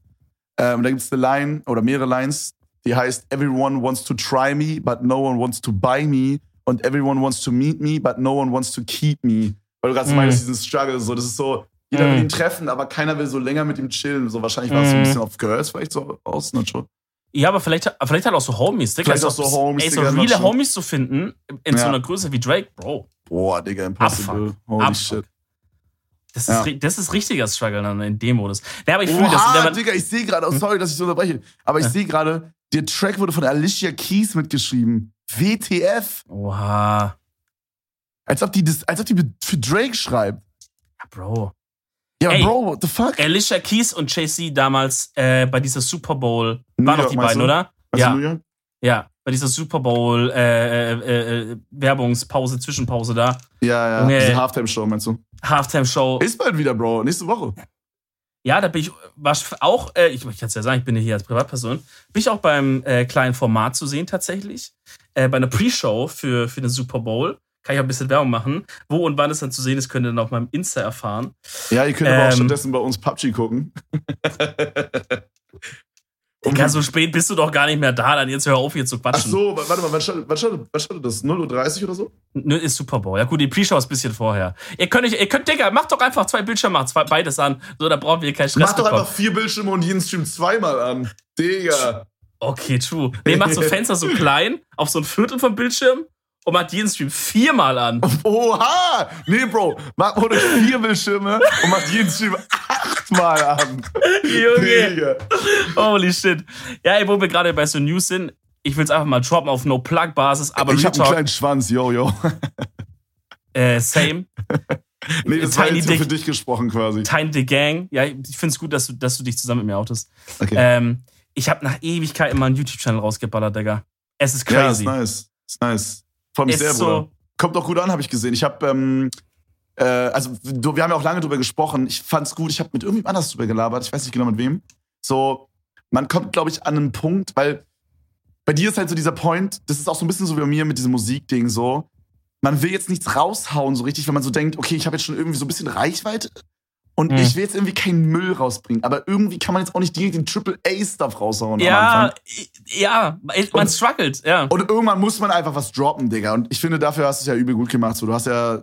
Ähm, da gibt es eine Line oder mehrere Lines, die heißt Everyone wants to try me, but no one wants to buy me. Und everyone wants to meet me, but no one wants to keep me. Weil du gerade Mhm. meinst, diesen Struggle, so, das ist so, jeder Mhm. will ihn treffen, aber keiner will so länger mit ihm chillen. So, wahrscheinlich war es so ein Mhm. bisschen auf Girls vielleicht so aus, ne, schon. Ja, aber vielleicht, vielleicht halt auch so Homies. Digga. Vielleicht Ist auch so Homies, Ey, so Digga, reale. Homies zu finden in so Ja. einer Größe wie Drake, Bro. Boah, Digga, impossible. Abfuck. Holy Abfuck. shit. Das ist, Ja. das ist richtiger Struggle dann in dem Modus. Ja, aber ich fühle das. Man- Digga, ich sehe gerade, oh, sorry, dass ich so unterbreche, aber ich Ja. sehe gerade, der Track wurde von Alicia Keys mitgeschrieben. WTF. Oha. Als ob die das, als ob die für Drake schreibt. Ja, Bro. Ja, Ey. Bro, what the fuck? Alicia Keys und Jay-Z damals äh, bei dieser Super Bowl. New Waren doch die beiden, du? oder? Weißt ja, du, New York? ja. Bei dieser Super Bowl äh, äh, äh, Werbungspause, Zwischenpause da. Ja, ja. Junge. Diese Halftime-Show, meinst du? Halftime-Show. Ist bald wieder, Bro. Nächste Woche. Ja, da bin ich war auch, äh, ich, ich kann es ja sagen, ich bin ja hier als Privatperson, bin ich auch beim äh, kleinen Format zu sehen tatsächlich. Äh, bei einer Pre-Show für, für den Super Bowl. Kann ich auch ein bisschen Werbung machen. Wo und wann es dann zu sehen ist, könnt ihr dann auf meinem Insta erfahren. Ja, ihr könnt aber auch Ähm. stattdessen bei uns PUBG gucken. (laughs) Digga, so spät bist du doch gar nicht mehr da, dann jetzt hör auf hier zu Ach quatschen. so, warte mal, wann startet, wann startet, wann startet das? 0.30 Uhr oder so? Nö, ist Super Bowl. Ja gut, die Pre-Show ist ein bisschen vorher. Ihr könnt, euch, ihr könnt, Digga, macht doch einfach zwei Bildschirme, macht zwei, beides an. So, da brauchen wir keinen Stress Mach doch bekommen. einfach vier Bildschirme und jeden Stream zweimal an. Digga. Okay, true. Nee, macht so Fenster so (laughs) klein, auf so ein Viertel vom Bildschirm und macht jeden Stream viermal an. Oha! Nee, Bro, mach ohne vier Bildschirme und mach jeden Stream achtmal an. Junge. Holy shit. Ja, ey, wo wir gerade bei so News sind, ich will es einfach mal droppen auf No-Plug-Basis, aber ich hab einen kleinen Schwanz, yo, yo. äh, same. Nee, das war Tiny jetzt nur für dich gesprochen quasi. Tiny the Gang. Ja, ich finde es gut, dass du, dass du dich zusammen mit mir outest. Okay. Ähm, ich habe nach Ewigkeit mal einen YouTube-Channel rausgeballert, Digga. Es ist ja, ist crazy. nice. Ist nice. Freut mich Ist sehr, so- Bruder. Kommt auch gut an, habe ich gesehen. Ich habe, ähm, äh, also du, wir haben ja auch lange drüber gesprochen. Ich fand's gut. Ich habe mit irgendjemand anders drüber gelabert. Ich weiß nicht genau mit wem. So, man kommt, glaube ich, an einen Punkt, weil bei dir ist halt so dieser Point, das ist auch so ein bisschen so wie bei mir mit diesem Musikding so. Man will jetzt nichts raushauen so richtig, wenn man so denkt, okay, ich habe jetzt schon irgendwie so ein bisschen Reichweite und Hm. ich will jetzt irgendwie keinen Müll rausbringen. Aber irgendwie kann man jetzt auch nicht direkt den Triple A-Stuff raushauen. Ja, ja, man Und- struggelt, ja. Und irgendwann muss man einfach was droppen, Digga. Und ich finde, dafür hast du es ja übel gut gemacht. So, du hast ja.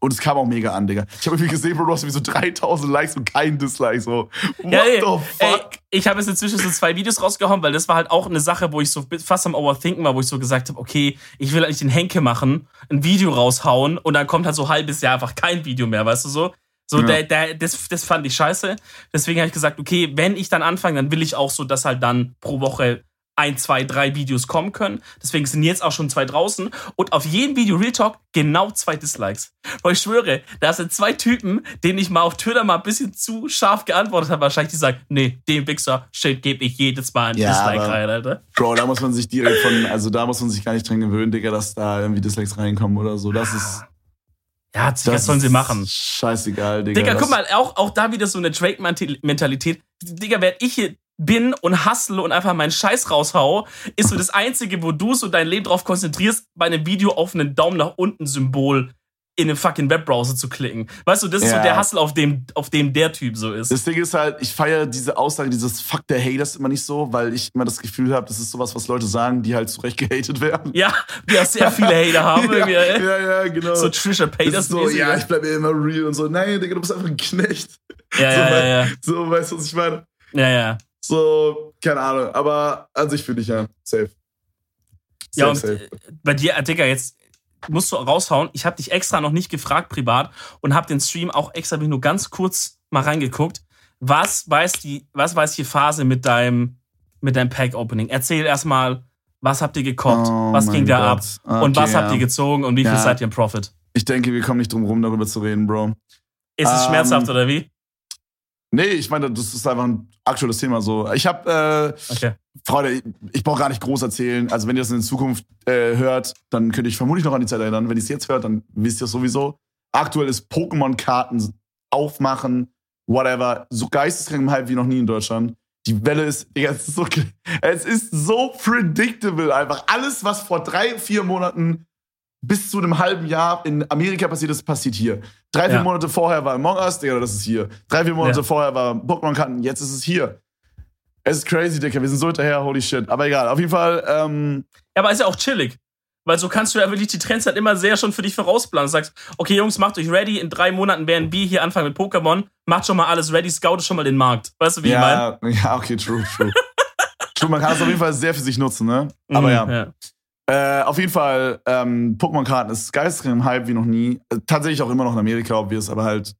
Und es kam auch mega an, Digga. Ich habe irgendwie gesehen, Bro, du hast irgendwie so 3000 Likes und kein Dislike. So, what Ja, ey, the ey, fuck? ich habe jetzt inzwischen so zwei Videos rausgehauen, weil das war halt auch eine Sache, wo ich so fast am Overthinken war, wo ich so gesagt habe, okay, ich will eigentlich den Henke machen, ein Video raushauen und dann kommt halt so ein halbes Jahr einfach kein Video mehr, weißt du so? So, Ja. der, der, das, das fand ich scheiße. Deswegen habe ich gesagt, okay, wenn ich dann anfange, dann will ich auch so, dass halt dann pro Woche ein, zwei, drei Videos kommen können. Deswegen sind jetzt auch schon zwei draußen. Und auf jedem Video Real Talk genau zwei Dislikes. Weil ich schwöre, da sind zwei Typen, denen ich mal auf Twitter mal ein bisschen zu scharf geantwortet habe. Wahrscheinlich die sagen, nee, dem Wichser Shit gebe ich jedes Mal ein Ja, Dislike rein, Alter. Bro, da muss man sich direkt von. Also, da muss man sich gar nicht dran gewöhnen, Digga, dass da irgendwie Dislikes reinkommen oder so. Das ist. Ja, Das was sollen sie ist machen? Scheißegal, Digga. Digga, das- guck mal, auch, auch da wieder so eine Drake-Mentalität. Digga, während ich hier bin und hustle und einfach meinen Scheiß raushau, ist so das Einzige, wo du so dein Leben drauf konzentrierst, bei einem Video auf einen Daumen nach unten Symbol in einem fucking Webbrowser zu klicken. Weißt du, das ist so Ja. der Hustle, auf dem, auf dem der Typ so ist. Das Ding ist halt, ich feiere diese Aussage, dieses Fuck der Haters immer nicht so, weil ich immer das Gefühl habe, das ist sowas, was Leute sagen, die halt zu Recht gehatet werden. ja, die auch sehr viele Hater (laughs) haben. ja, ey. ja, ja, genau. So Trisha Paytas so, ja, ich bleibe immer real und so. Nein, Digga, du bist einfach ein Knecht. ja, so, ja, ja, ja, So, weißt du, was ich meine? ja, ja. So, keine Ahnung. Aber an sich finde ich ja safe. Ja, und safe. äh, bei dir, äh, Digga, jetzt musst du raushauen. Ich habe dich extra noch nicht gefragt privat und habe den Stream auch extra nur ganz kurz mal reingeguckt. Was weiß die, was weiß die Phase mit deinem, mit deinem Pack-Opening? Erzähl erstmal, was habt ihr gekocht? Oh was ging da Gott. ab? und Okay, was habt ihr gezogen und wie viel Ja. seid ihr im Profit? Ich denke, wir kommen nicht drum rum, darüber zu reden, Bro. Ist es Ähm, schmerzhaft oder wie? Nee, ich meine, das ist einfach ein aktuelles Thema so. Ich habe, äh, Okay. Freunde, ich, brauche gar nicht groß erzählen. Also, wenn ihr das in Zukunft äh, hört, dann könnte ich vermutlich noch an die Zeit erinnern. Wenn ihr es jetzt hört, dann wisst ihr es sowieso. Aktuell ist Pokémon-Karten aufmachen, whatever, so geisteskrank im Hype wie noch nie in Deutschland. Die Welle ist, Digga, es ist so, es ist so predictable einfach. Alles, was vor drei, vier Monaten bis zu einem halben Jahr in Amerika passiert ist, passiert hier. Drei, vier Ja. Monate vorher war Among Us, Digga, das ist hier. Drei, vier Monate Ja. vorher war Pokémon-Karten, jetzt ist es hier. Es ist crazy, Digga, wir sind so hinterher, holy shit. Aber egal, auf jeden Fall, ähm, Ja, aber ist ja auch chillig. Weil so kannst du ja wirklich die Trends halt immer sehr schon für dich vorausplanen. Du sagst, okay, Jungs, macht euch ready. In drei Monaten werden wir hier anfangen mit Pokémon. Macht schon mal alles ready, scoutet schon mal den Markt. Weißt du, wie ich meine? ja, ja, okay, true, true. (laughs) true, man kann es auf jeden Fall sehr für sich nutzen, ne? Aber ja. ja. Äh, auf jeden Fall, ähm, Pokémon-Karten ist geisteskrank im Hype wie noch nie. Äh, tatsächlich auch immer noch in Amerika, ob wir es aber halt.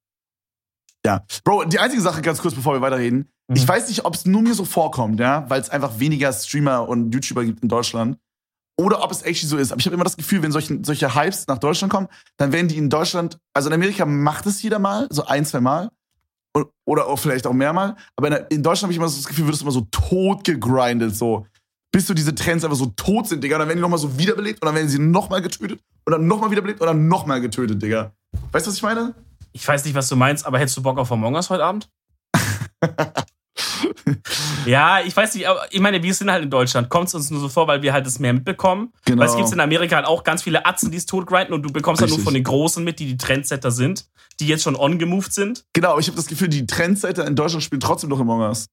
Ja. Bro, die einzige Sache, ganz kurz, bevor wir weiterreden. Mhm. Ich weiß nicht, ob es nur mir so vorkommt, ja, weil es einfach weniger Streamer und YouTuber gibt in Deutschland. Oder ob es actually so ist. Aber ich habe immer das Gefühl, wenn solche, solche Hypes nach Deutschland kommen, dann werden die in Deutschland, also in Amerika macht es jeder mal, so ein, zwei Mal. Oder auch vielleicht auch mehrmal. Aber in, in Deutschland habe ich immer so das Gefühl, wird es immer so tot gegrindet, so. Bis so diese Trends einfach so tot sind, Digga. Und dann werden die nochmal so wiederbelebt und dann werden sie nochmal getötet und dann nochmal wiederbelebt und dann nochmal getötet, Digga. Weißt du, was ich meine? Ich weiß nicht, was du meinst, aber hättest du Bock auf Among Us heute Abend? (laughs) ja, ich weiß nicht, aber ich meine, wir sind halt in Deutschland. Kommt es uns nur so vor, weil wir halt das mehr mitbekommen. Genau. Weil es gibt in Amerika halt auch ganz viele Atzen, die es totgrinden und du bekommst halt nur Richtig. von den Großen mit, die die Trendsetter sind, die jetzt schon on-gemoved sind. Genau, aber ich habe das Gefühl, die Trendsetter in Deutschland spielen trotzdem noch Among Us.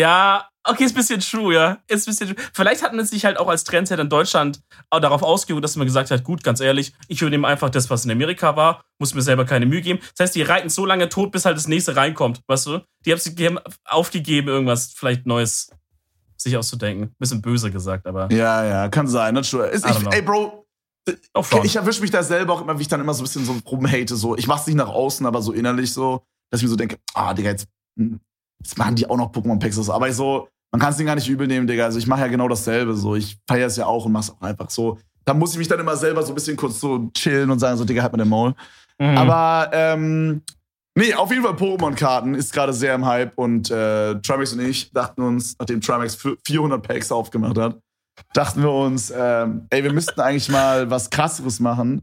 Ja, okay, ist ein bisschen true, ja. Ist ein bisschen true. Vielleicht hatten es sich halt auch als Trendsetter in Deutschland darauf ausgeruht, dass man gesagt hat, gut, ganz ehrlich, ich übernehme einfach das, was in Amerika war, muss mir selber keine Mühe geben. Das heißt, die reiten so lange tot, bis halt das nächste reinkommt, weißt du? Die haben, aufgegeben, irgendwas vielleicht Neues sich auszudenken. Bisschen böse gesagt, aber Ja, ja, kann sein. Ist, ich, ey, Bro, ich erwische mich da selber auch immer, wie ich dann immer so ein bisschen so rumhate. So. Ich mach's nicht nach außen, aber so innerlich so, dass ich mir so denke, ah, Digga, jetzt, hm, jetzt machen die auch noch Pokémon-Packs. aus. Aber ich so, man kann es denen gar nicht übel nehmen, Digga. Also ich mache ja genau dasselbe. So. Ich feiere es ja auch und mach's auch einfach so. Da muss ich mich dann immer selber so ein bisschen kurz so chillen und sagen, so, Digga, halt mal den Maul. Mhm. Aber, ähm, nee, auf jeden Fall Pokémon-Karten ist gerade sehr im Hype und äh, Trimax und ich dachten uns, nachdem Trimax für 400 Packs aufgemacht hat, dachten wir uns, ähm, ey, wir müssten eigentlich mal was krasseres machen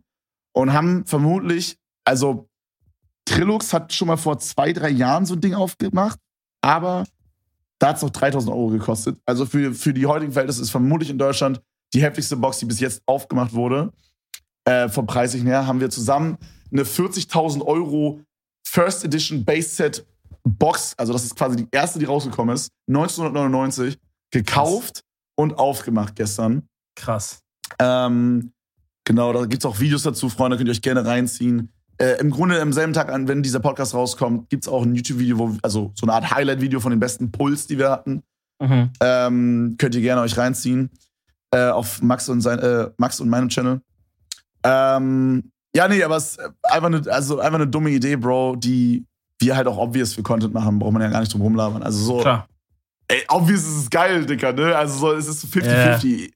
und haben vermutlich, also Trilux hat schon mal vor zwei, drei Jahren so ein Ding aufgemacht, aber da hat es noch 3000 Euro gekostet. Also für, für die heutigen Verhältnisse ist vermutlich in Deutschland die heftigste Box, die bis jetzt aufgemacht wurde. Äh, vom preislichen her haben wir zusammen eine 40.000 Euro First Edition Base Set Box, also das ist quasi die erste, die rausgekommen ist, 1999, gekauft und aufgemacht gestern. Krass. Ähm, genau, da gibt's auch Videos dazu, Freunde, könnt ihr euch gerne reinziehen. Äh, Im Grunde am selben Tag, an, wenn dieser Podcast rauskommt, gibt's auch ein YouTube-Video, wo, also so eine Art Highlight-Video von den besten Pulls, die wir hatten. Mhm. Ähm, könnt ihr gerne euch reinziehen. Äh, auf Max und, sein, äh, Max und meinem Channel. Ähm, ja, nee, aber es ist einfach eine, also einfach eine dumme Idee, Bro, die wir halt auch obvious für Content machen, braucht man ja gar nicht drum rumlabern. Also so, Klar. ey, obvious ist es geil, Digga, ne? Also so, es ist so 50-50.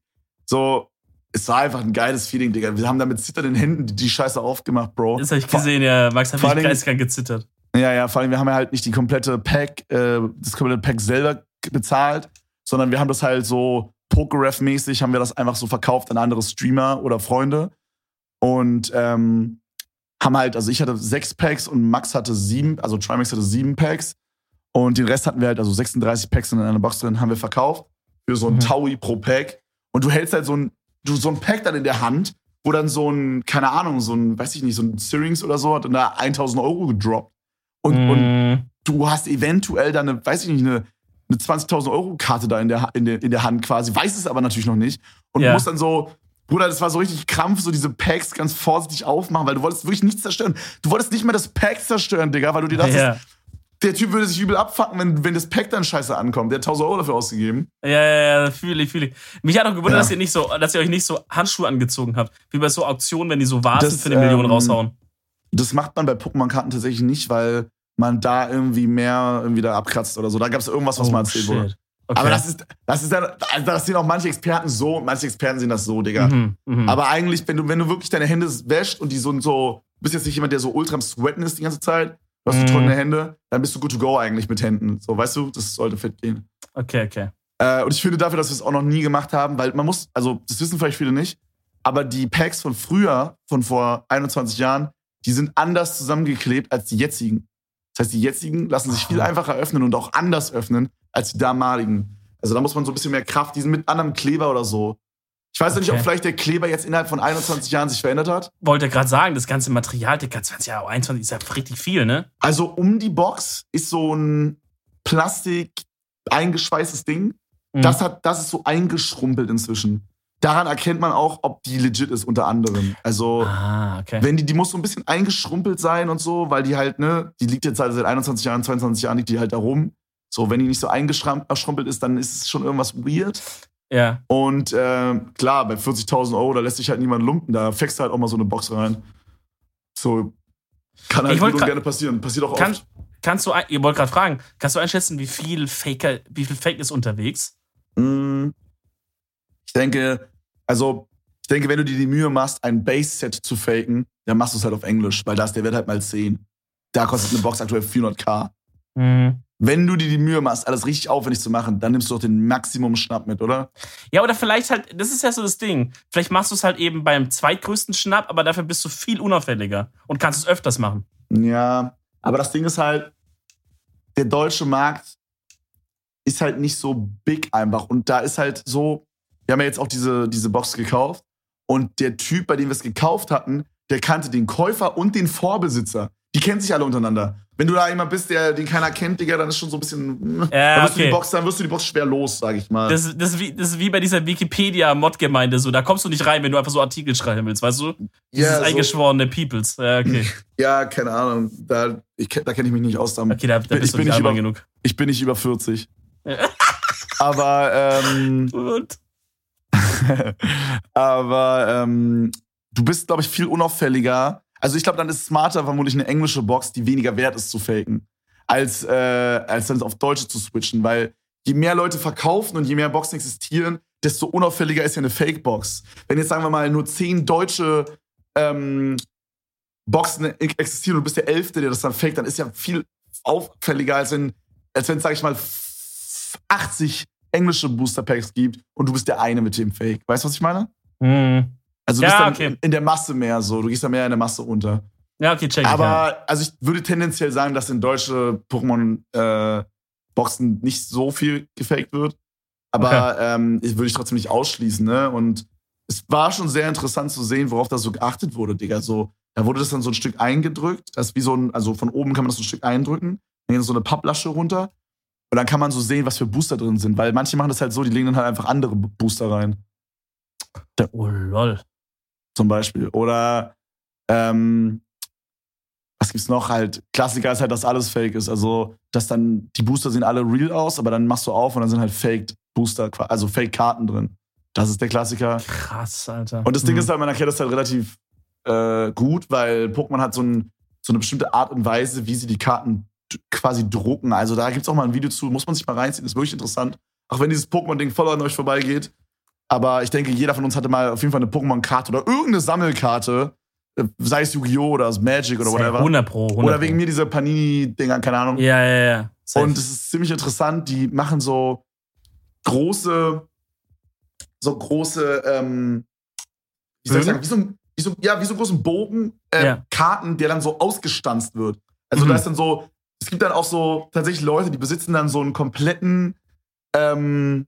So, es war einfach ein geiles Feeling, Digga. Wir haben da mit zitternden Händen die, die Scheiße aufgemacht, Bro. Das habe ich gesehen, ja. Max hat mich geistkrank gezittert. Ja, ja, vor allem, wir haben ja halt nicht die komplette Pack, äh, das komplette Pack selber bezahlt, sondern wir haben das halt so Pokeref-mäßig, haben wir das einfach so verkauft an andere Streamer oder Freunde. Und ähm, haben halt, also ich hatte sechs Packs und Max hatte sieben, also Trimax hatte sieben Packs. Und den Rest hatten wir halt, also 36 Packs in einer Box drin, haben wir verkauft für so ein Mhm. Taui pro Pack. Und du hältst halt so ein, du so ein Pack dann in der Hand, wo dann so ein, keine Ahnung, so ein, weiß ich nicht, so ein Syrinx oder so hat und da 1000 Euro gedroppt. Und, und Mhm. du hast eventuell dann eine, weiß ich nicht, eine, eine 20.000 Euro Karte da in der, in, der, in der Hand quasi, weiß es aber natürlich noch nicht. Und Ja. musst dann so, Bruder, das war so richtig Krampf, so diese Packs ganz vorsichtig aufmachen, weil du wolltest wirklich nichts zerstören. Du wolltest nicht mehr das Pack zerstören, Digga, weil du dir dachtest, ja. Der Typ würde sich übel abfacken, wenn, wenn das Pack dann scheiße ankommt. Der hat 1000 Euro dafür ausgegeben. Ja, ja, ja, fühle ich, fühle ich. Mich hat auch gewundert, Ja. dass ihr nicht so, dass ihr euch nicht so Handschuhe angezogen habt, wie bei so Auktionen, wenn die so Vasen Das, für eine Million ähm, raushauen. Das macht man bei Pokémon-Karten tatsächlich nicht, weil man da irgendwie mehr irgendwie da abkratzt oder so. Da gab es irgendwas, was mal erzählt wurde. Oh, shit. Okay. Aber das ist, das ist dann, also das sehen auch manche Experten so, und manche Experten sehen das so, Digga. Mhm, mhm. Aber eigentlich, wenn du, wenn du wirklich deine Hände wäscht und die so, so du bist jetzt nicht jemand, der so ultra am Sweaten ist die ganze Zeit, du hast Mhm. trockene Hände, dann bist du good to go eigentlich mit Händen. So, weißt du, das sollte fit gehen. okay, okay. Äh, und ich finde dafür, dass wir es auch noch nie gemacht haben, weil man muss, also das wissen vielleicht viele nicht, aber die Packs von früher, von vor 21 Jahren, die sind anders zusammengeklebt als die jetzigen. Das heißt, die jetzigen lassen sich viel Aha. einfacher öffnen und auch anders öffnen als die damaligen. Also da muss man so ein bisschen mehr Kraft, die sind mit anderem Kleber oder so. Ich weiß ja nicht, ob Okay. vielleicht der Kleber jetzt innerhalb von 21 Jahren sich verändert hat. Wollte gerade sagen, das ganze Material, Digga, 20 Jahre, 21 ist ja richtig viel, ne? Also um die Box ist so ein Plastik eingeschweißtes Ding. Mhm. Das, hat, das ist so eingeschrumpelt inzwischen. Daran erkennt man auch, ob die legit ist, unter anderem. Also, ah, okay. wenn die, die muss so ein bisschen eingeschrumpelt sein und so, weil die halt, ne, die liegt jetzt halt seit 21 Jahren, 22 Jahren liegt die halt da rum. So, wenn die nicht so eingeschrumpelt ist, dann ist es schon irgendwas weird. Ja. Und äh, klar, bei 40.000 Euro, da lässt sich halt niemand lumpen, da fängst du halt auch mal so eine Box rein. So, kann halt gut und gerne passieren. Passiert auch Kann, oft. kannst du, ihr wollt gerade fragen, kannst du einschätzen, wie viel Faker, wie viel Fake ist unterwegs? Mm, Ich denke, also, ich denke, wenn du dir die Mühe machst, ein Base-Set zu faken, dann machst du es halt auf Englisch, weil da ist der Wert halt mal 10. Da kostet eine Box aktuell 400k. Mhm. Wenn du dir die Mühe machst, alles richtig aufwendig zu machen, dann nimmst du doch den Maximum-Schnapp mit, oder? Ja, oder vielleicht halt, das ist ja so das Ding. Vielleicht machst du es halt eben beim zweitgrößten Schnapp, aber dafür bist du viel unauffälliger und kannst es öfters machen. Ja, aber das Ding ist halt, der deutsche Markt ist halt nicht so big einfach. Und da ist halt so, wir haben ja jetzt auch diese, diese Box gekauft und der Typ, bei dem wir es gekauft hatten, der kannte den Käufer und den Vorbesitzer. Die kennen sich alle untereinander. Wenn du da jemand bist, der den keiner kennt, Digga, dann ist schon so ein bisschen. Ja, dann, wirst du okay. die Box, dann wirst du die Box schwer los, sag ich mal. Das, das, ist wie, das ist wie bei dieser Wikipedia-Mod-Gemeinde so. Da kommst du nicht rein, wenn du einfach so Artikel schreiben willst, weißt du? Dieses Ja, so- eingeschworene Peoples. Ja, okay. (laughs) ja, keine Ahnung. Da, ich, da kenne ich mich nicht aus. Da, Okay, da, da ich, bist du bin nicht nicht über, genug. ich bin nicht über 40. Ja. (laughs) Aber, ähm, Und? (laughs) aber ähm, du bist, glaube ich, viel unauffälliger. Also ich glaube, dann ist es smarter, vermutlich eine englische Box, die weniger wert ist, zu faken, als, äh, als dann auf Deutsche zu switchen. Weil je mehr Leute verkaufen und je mehr Boxen existieren, desto unauffälliger ist ja eine Fake-Box. Wenn jetzt, sagen wir mal, nur zehn deutsche ähm, Boxen existieren und du bist der Elfte, der das dann faked, dann ist ja viel auffälliger, als wenn, als wenn es, sag ich mal, 80 englische Booster Packs gibt und du bist der eine mit dem Fake. Weißt du, was ich meine? Hm. Also du Ja, bist dann okay. in der Masse mehr so. Du gehst da mehr in der Masse unter. Ja, okay, check ich. Aber ja. also ich würde tendenziell sagen, dass in deutsche Pokémon-Boxen nicht so viel gefaked wird. Aber ähm, ich würde ich trotzdem nicht ausschließen, ne? Und es war schon sehr interessant zu sehen, worauf da so geachtet wurde, Digga. So, da wurde das dann so ein Stück eingedrückt. Das wie so ein, also von oben kann man das so ein Stück eindrücken. Dann geht so eine Papplasche runter. Und dann kann man so sehen, was für Booster drin sind. Weil manche machen das halt so, die legen dann halt einfach andere Booster rein. Oh, lol. Zum Beispiel. Oder ähm, was gibt's noch? Halt, Klassiker ist halt, dass alles fake ist. Also, dass dann die Booster sehen alle real aus, aber dann machst du auf und dann sind halt Faked Booster, also Fake-Karten drin. Das ist der Klassiker. Krass, Alter. Und das Ding Hm. ist halt, man erkennt das halt relativ äh, gut, weil Pokémon hat so, ein, so eine bestimmte Art und Weise, wie sie die Karten quasi drucken. Also da gibt's auch mal ein Video zu, muss man sich mal reinziehen, ist wirklich interessant. Auch wenn dieses Pokémon-Ding voll an euch vorbeigeht. Aber ich denke, jeder von uns hatte mal auf jeden Fall eine Pokémon-Karte oder irgendeine Sammelkarte, äh, sei es Yu-Gi-Oh! oder Magic oder whatever. 100 Pro, 100 Oder wegen mir diese Panini-Dinger, keine Ahnung. Ja, ja, ja. Safe. Und es ist ziemlich interessant, die machen so große, so große, ähm, wie soll ich sagen, wie so, ein- wie so, ja, wie so großen Bogen, äh, Ja. Karten, der dann so ausgestanzt wird. Also Mhm. da ist dann so, es gibt dann auch so tatsächlich Leute, die besitzen dann so einen kompletten, ähm,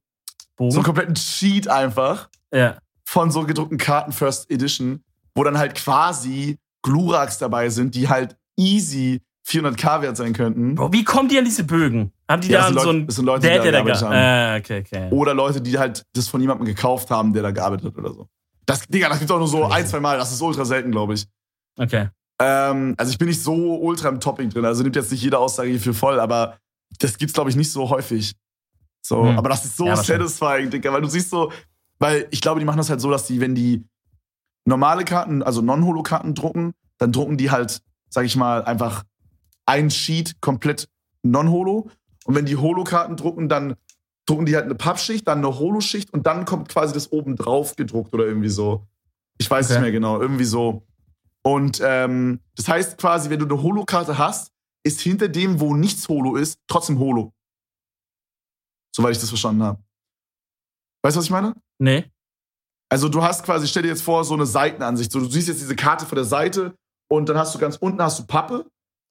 so einen Bogen. kompletten Sheet einfach Ja. von so gedruckten Karten First Edition, wo dann halt quasi Gluraks dabei sind, die halt easy 400k wert sein könnten. Bro, wie kommen die an diese Bögen? Haben die Ja, da sind so Leute- ein das sind Leute, die der, da der, gearbeitet Ah, okay, okay. Oder Leute, die halt das von jemandem gekauft haben, der da gearbeitet hat oder so. Das, Digga, das gibt's auch nur so ein, zwei Mal. Das ist ultra selten, glaube ich. Okay. Ähm, also ich bin nicht so ultra im Topping drin. Also nimmt jetzt nicht jede Aussage hier für voll, aber das gibt's, glaube ich, nicht so häufig. So, Hm. aber das ist so Ja, satisfying, Digga, weil du siehst so, weil ich glaube, die machen das halt so, dass die, wenn die normale Karten, also Non-Holo-Karten drucken, dann drucken die halt, sag ich mal, einfach ein Sheet komplett Non-Holo. Und wenn die Holo-Karten drucken, dann drucken die halt eine Pappschicht, dann eine Holo-Schicht und dann kommt quasi das oben drauf gedruckt oder irgendwie so. Ich weiß Okay. nicht mehr genau, irgendwie so. Und ähm, das heißt quasi, wenn du eine Holo-Karte hast, ist hinter dem, wo nichts Holo ist, trotzdem Holo. Soweit ich das verstanden habe. Weißt du, was ich meine? Nee. Also du hast quasi, stell dir jetzt vor, so eine Seitenansicht. So, du siehst jetzt diese Karte von der Seite und dann hast du ganz unten hast du Pappe.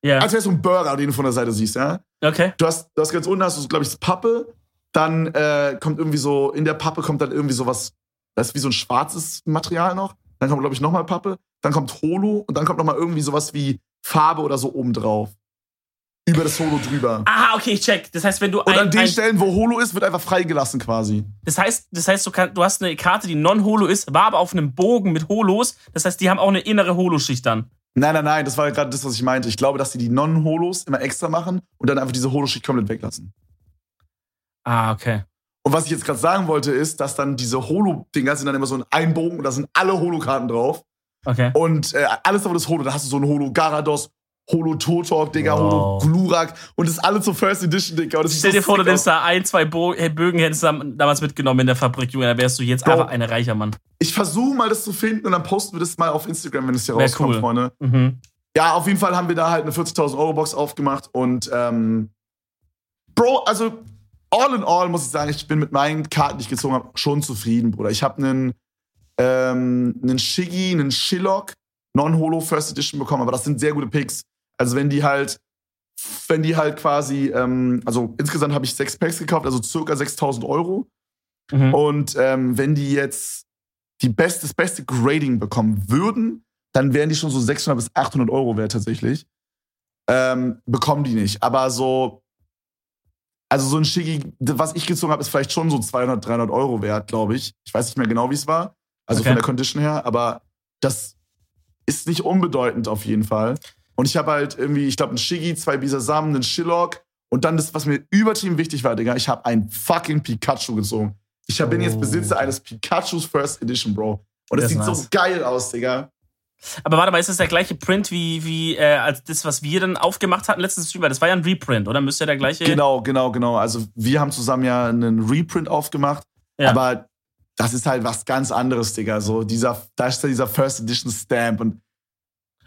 Ja. Als wärst du ein Burger, den du von der Seite siehst, ja? Okay. Du hast, du hast ganz unten hast du, glaube ich, Pappe. Dann äh, kommt irgendwie so, in der Pappe kommt dann irgendwie sowas, das ist wie so ein schwarzes Material noch. Dann kommt, glaube ich, nochmal Pappe. Dann kommt Holo und dann kommt nochmal irgendwie sowas wie Farbe oder so oben drauf. Über das Holo drüber. Aha, okay, ich check. Das heißt, wenn du Und ein, an den ein Stellen, wo Holo ist, wird einfach freigelassen quasi. das heißt, das heißt, du, kann, du hast eine Karte, die non-Holo ist, war aber auf einem Bogen mit Holos. Das heißt, die haben auch eine innere Holoschicht dann. Nein, nein, nein, das war gerade das, was ich meinte. Ich glaube, dass sie die Non-Holos immer extra machen und dann einfach diese Holoschicht komplett weglassen. Ah, okay. Und was ich jetzt gerade sagen wollte, ist, dass dann diese Holo-Dinger sind dann immer so in einem Bogen und da sind alle Holo-Karten drauf. Okay. Und äh, alles davon ist Holo. Da hast du so ein Holo Garados, Holo Totok, Digga, Holo Wow. Glurak und das ist alles zur First Edition, Digga. Und das Stell sieht dir so vor, du nimmst da ein, zwei Bo Bögen, hättest du dam- damals mitgenommen in der Fabrik, Junge, da wärst du jetzt Bro. einfach ein reicher Mann. Ich versuche mal das zu finden und dann posten wir das mal auf Instagram, wenn es hier Wär rauskommt, cool. Freunde. Mhm. ja, auf jeden Fall haben wir da halt eine 40.000 Euro Box aufgemacht und ähm, Bro, also all in all muss ich sagen, ich bin mit meinen Karten, die ich gezogen habe, schon zufrieden, Bruder. Ich habe einen, ähm, einen Shiggy, einen Shillock, Non-Holo First Edition bekommen, aber das sind sehr gute Picks. Also wenn die halt, wenn die halt quasi, ähm, also insgesamt habe ich sechs Packs gekauft, also circa 6.000 Euro. Mhm. Und ähm, wenn die jetzt die best, das beste Grading bekommen würden, dann wären die schon so 600 bis 800 Euro wert tatsächlich. Ähm, bekommen die nicht. Aber so, also so ein Shiggy, was ich gezogen habe, ist vielleicht schon so 200, 300 Euro wert, glaube ich. Ich weiß nicht mehr genau, wie es war. Also Okay. von der Condition her. Aber das ist nicht unbedeutend auf jeden Fall. Und ich habe halt irgendwie, ich glaube, einen Shiggy, zwei Bisasam, einen Shillock. Und dann das, was mir übertrieben wichtig war, Digga, ich habe einen fucking Pikachu gezogen. Ich hab- bin jetzt Oh. Besitzer eines Pikachus First Edition, Bro. Und Das es sieht so nice. geil aus, Digga. Aber warte mal, ist das der gleiche Print wie, wie äh, als das, was wir dann aufgemacht hatten letztes Stream? Das war ja ein Reprint, oder? Müsste ja der gleiche. Genau, genau, genau. Also wir haben zusammen ja einen Reprint aufgemacht, Ja. aber das ist halt was ganz anderes, Digga. So dieser, da ist ja dieser First Edition Stamp und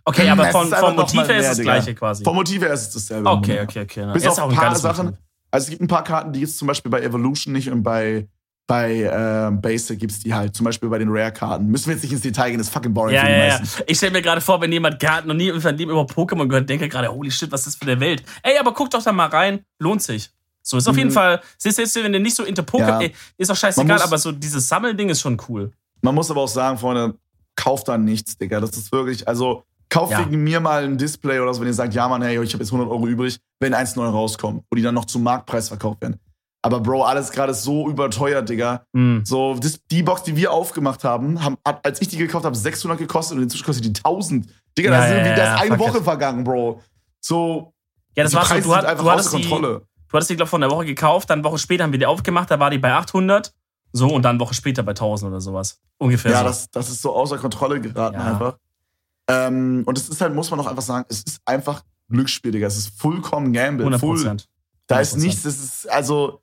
Okay, aber Es vom noch Motiv her ist mehr, das Digga. gleiche quasi. vom Motiv her ist es dasselbe. Okay, okay, okay. Bis Ja, auf ist auch ein paar Sachen. Motiv. Also es gibt ein paar Karten, die jetzt zum Beispiel bei Evolution nicht und bei, bei ähm, Basic gibt's die halt. Zum Beispiel bei den Rare-Karten. Müssen wir jetzt nicht ins Detail gehen, das ist fucking boring Ja, für die ja, ja. meisten. Ich stelle mir gerade vor, wenn jemand Garten noch nie von dem über Pokémon gehört, denke gerade, holy shit, was ist das für eine Welt? Ey, aber guck doch da mal rein, lohnt sich. So, ist auf jeden Mhm. Fall, siehst du jetzt, wenn du nicht so into Pokémon, Ja. ist doch scheißegal, muss- aber so dieses Sammelding ist schon cool. Man muss aber auch sagen, Freunde, kauft da nichts, Digga. Das ist wirklich, also kauft Ja. wegen mir mal ein Display oder so, wenn ihr sagt, ja, Mann, hey, ich habe jetzt 100 Euro übrig, wenn eins neu rauskommt, wo die dann noch zum Marktpreis verkauft werden. Aber Bro, alles gerade ist so überteuert, Digga. Mhm. So, das, die Box, die wir aufgemacht haben, haben, als ich die gekauft habe, 600 gekostet und inzwischen kostet die 1000. Digga, Ja, da, sind ja, ja, da ist eine Woche it. vergangen, Bro. So, Ja, das die war so, du, hat, einfach du außer hattest die, Kontrolle. du hattest die, glaube ich, vor einer Woche gekauft, dann eine Woche später haben wir die aufgemacht, da war die bei 800, so, und dann eine Woche später bei 1000 oder sowas. Ungefähr Ja, so. das, das ist so außer Kontrolle geraten einfach. Ähm, und es ist halt, muss man auch einfach sagen, es ist einfach Glücksspiel, Digga. Es ist vollkommen Gamble. 100 Full. Prozent. Da ist 100%. nichts, das ist, also,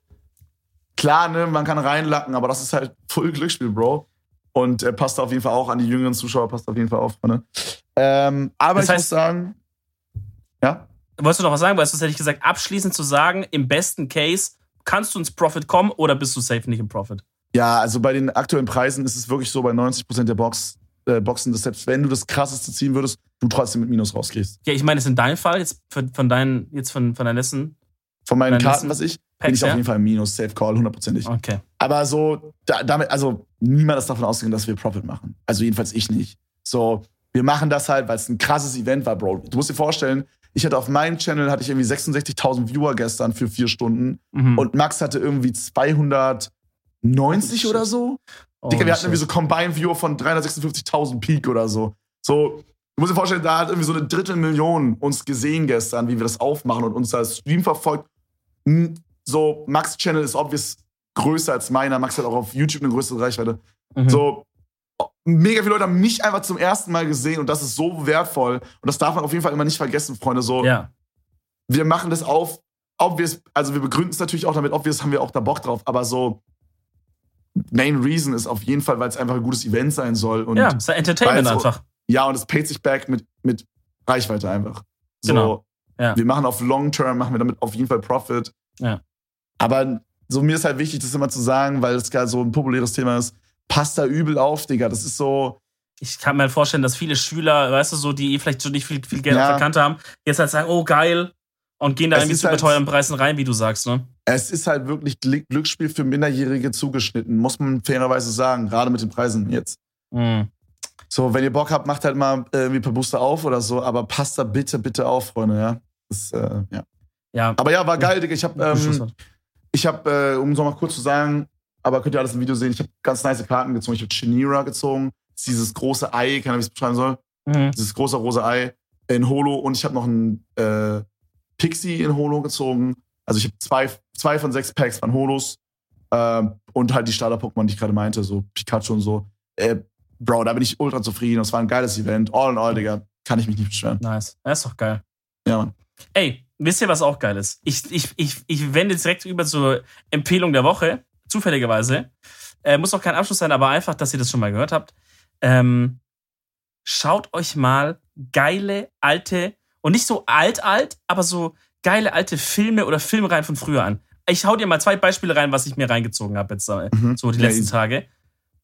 klar, ne, man kann reinlacken, aber das ist halt voll Glücksspiel, Bro. Und äh, passt auf jeden Fall auch an die jüngeren Zuschauer, passt auf jeden Fall auf, ne? Ähm, aber Das ich heißt- muss sagen, ja, Wolltest du noch was sagen? Weil du hätte ich gesagt, abschließend zu sagen, im besten Case kannst du ins Profit kommen oder bist du safe nicht im Profit? ja, also bei den aktuellen Preisen ist es wirklich so, bei 90% der Box, äh, Boxen, dass selbst wenn du das krasseste ziehen würdest, du trotzdem mit Minus rausgehst. Ja, ich meine, ist in deinem Fall, jetzt von, von deinen, jetzt von, von deinen letzten Von meinen Dann Karten, was ich, bin Packs, ich auf ja? jeden Fall im Minus, Safe Call, hundertprozentig. Okay. Aber so, da, damit, also niemand ist davon ausgegangen, dass wir Profit machen. Also jedenfalls ich nicht. So, wir machen das halt, weil es ein krasses Event war, Bro. Du musst dir vorstellen, ich hatte auf meinem Channel hatte ich irgendwie 66.000 Viewer gestern für vier Stunden Mhm. und Max hatte irgendwie 290 Oh, oder so. Oh, Digga, wir hatten shit. irgendwie so Combined Viewer von 356.000 Peak oder so. So, du musst dir vorstellen, da hat irgendwie so eine Drittelmillion uns gesehen gestern, wie wir das aufmachen und uns als Stream verfolgt. Hm, So, Max Channel ist obvious größer als meiner. Max hat auch auf YouTube eine größere Reichweite. Mhm. So, mega viele Leute haben mich einfach zum ersten Mal gesehen und das ist so wertvoll. Und das darf man auf jeden Fall immer nicht vergessen, Freunde. So, Ja. wir machen das auf, obvious, also wir begründen es natürlich auch damit, obvious haben wir auch da Bock drauf, aber so, Main Reason ist auf jeden Fall, weil es einfach ein gutes Event sein soll. Und ja, ist ja Entertainment einfach. ja, und es paid sich back mit, mit Reichweite einfach. So, Genau. Ja. Wir machen auf Long Term, machen wir damit auf jeden Fall Profit. Ja. Aber so mir ist halt wichtig, das immer zu sagen, weil es gerade so ein populäres Thema ist. Passt da übel auf, Digga. Das ist so. Ich kann mir vorstellen, dass viele Schüler, weißt du, so, die eh vielleicht schon nicht viel, viel Geld Ja. auf der Kante haben, jetzt halt sagen, oh geil, und gehen da Es irgendwie zu halt- überteuerten Preisen rein, wie du sagst, ne? Es ist halt wirklich Gl- Glücksspiel für Minderjährige zugeschnitten, muss man fairerweise sagen, gerade mit den Preisen jetzt. Mhm. So, wenn ihr Bock habt, macht halt mal äh, irgendwie ein paar Booster auf oder so, aber passt da bitte, bitte auf, Freunde, ja. Das, äh, ja. Ja. Aber ja, war geil, Digga. Ich hab, ähm, ich hab, äh, um es noch mal kurz zu sagen, aber könnt ihr alles im Video sehen, ich habe ganz nice Karten gezogen. Ich habe Chinira gezogen, dieses große Ei, keine Ahnung, wie ich es beschreiben soll. Mhm. Dieses große rosa Ei in Holo und ich habe noch ein äh, Pixie in Holo gezogen. Also ich habe zwei, zwei von sechs Packs von Holos ähm, und halt die Starter-Pokémon, die ich gerade meinte, so Pikachu und so. Äh, Bro, da bin ich ultra zufrieden. Das war ein geiles Event. All in all, Digga, kann ich mich nicht beschweren. Nice. Das ist doch geil. Ja, Mann. Ey, wisst ihr, was auch geil ist? Ich, ich, ich, ich wende jetzt direkt über zur Empfehlung der Woche, zufälligerweise. Äh, muss auch kein Abschluss sein, aber einfach, dass ihr das schon mal gehört habt. Ähm, schaut euch mal geile, alte, und nicht so alt, alt, aber so geile alte Filme oder Filmreihen von früher an. Ich hau dir mal zwei Beispiele rein, was ich mir reingezogen habe jetzt äh, Mhm. so die Ja, letzten easy. Tage.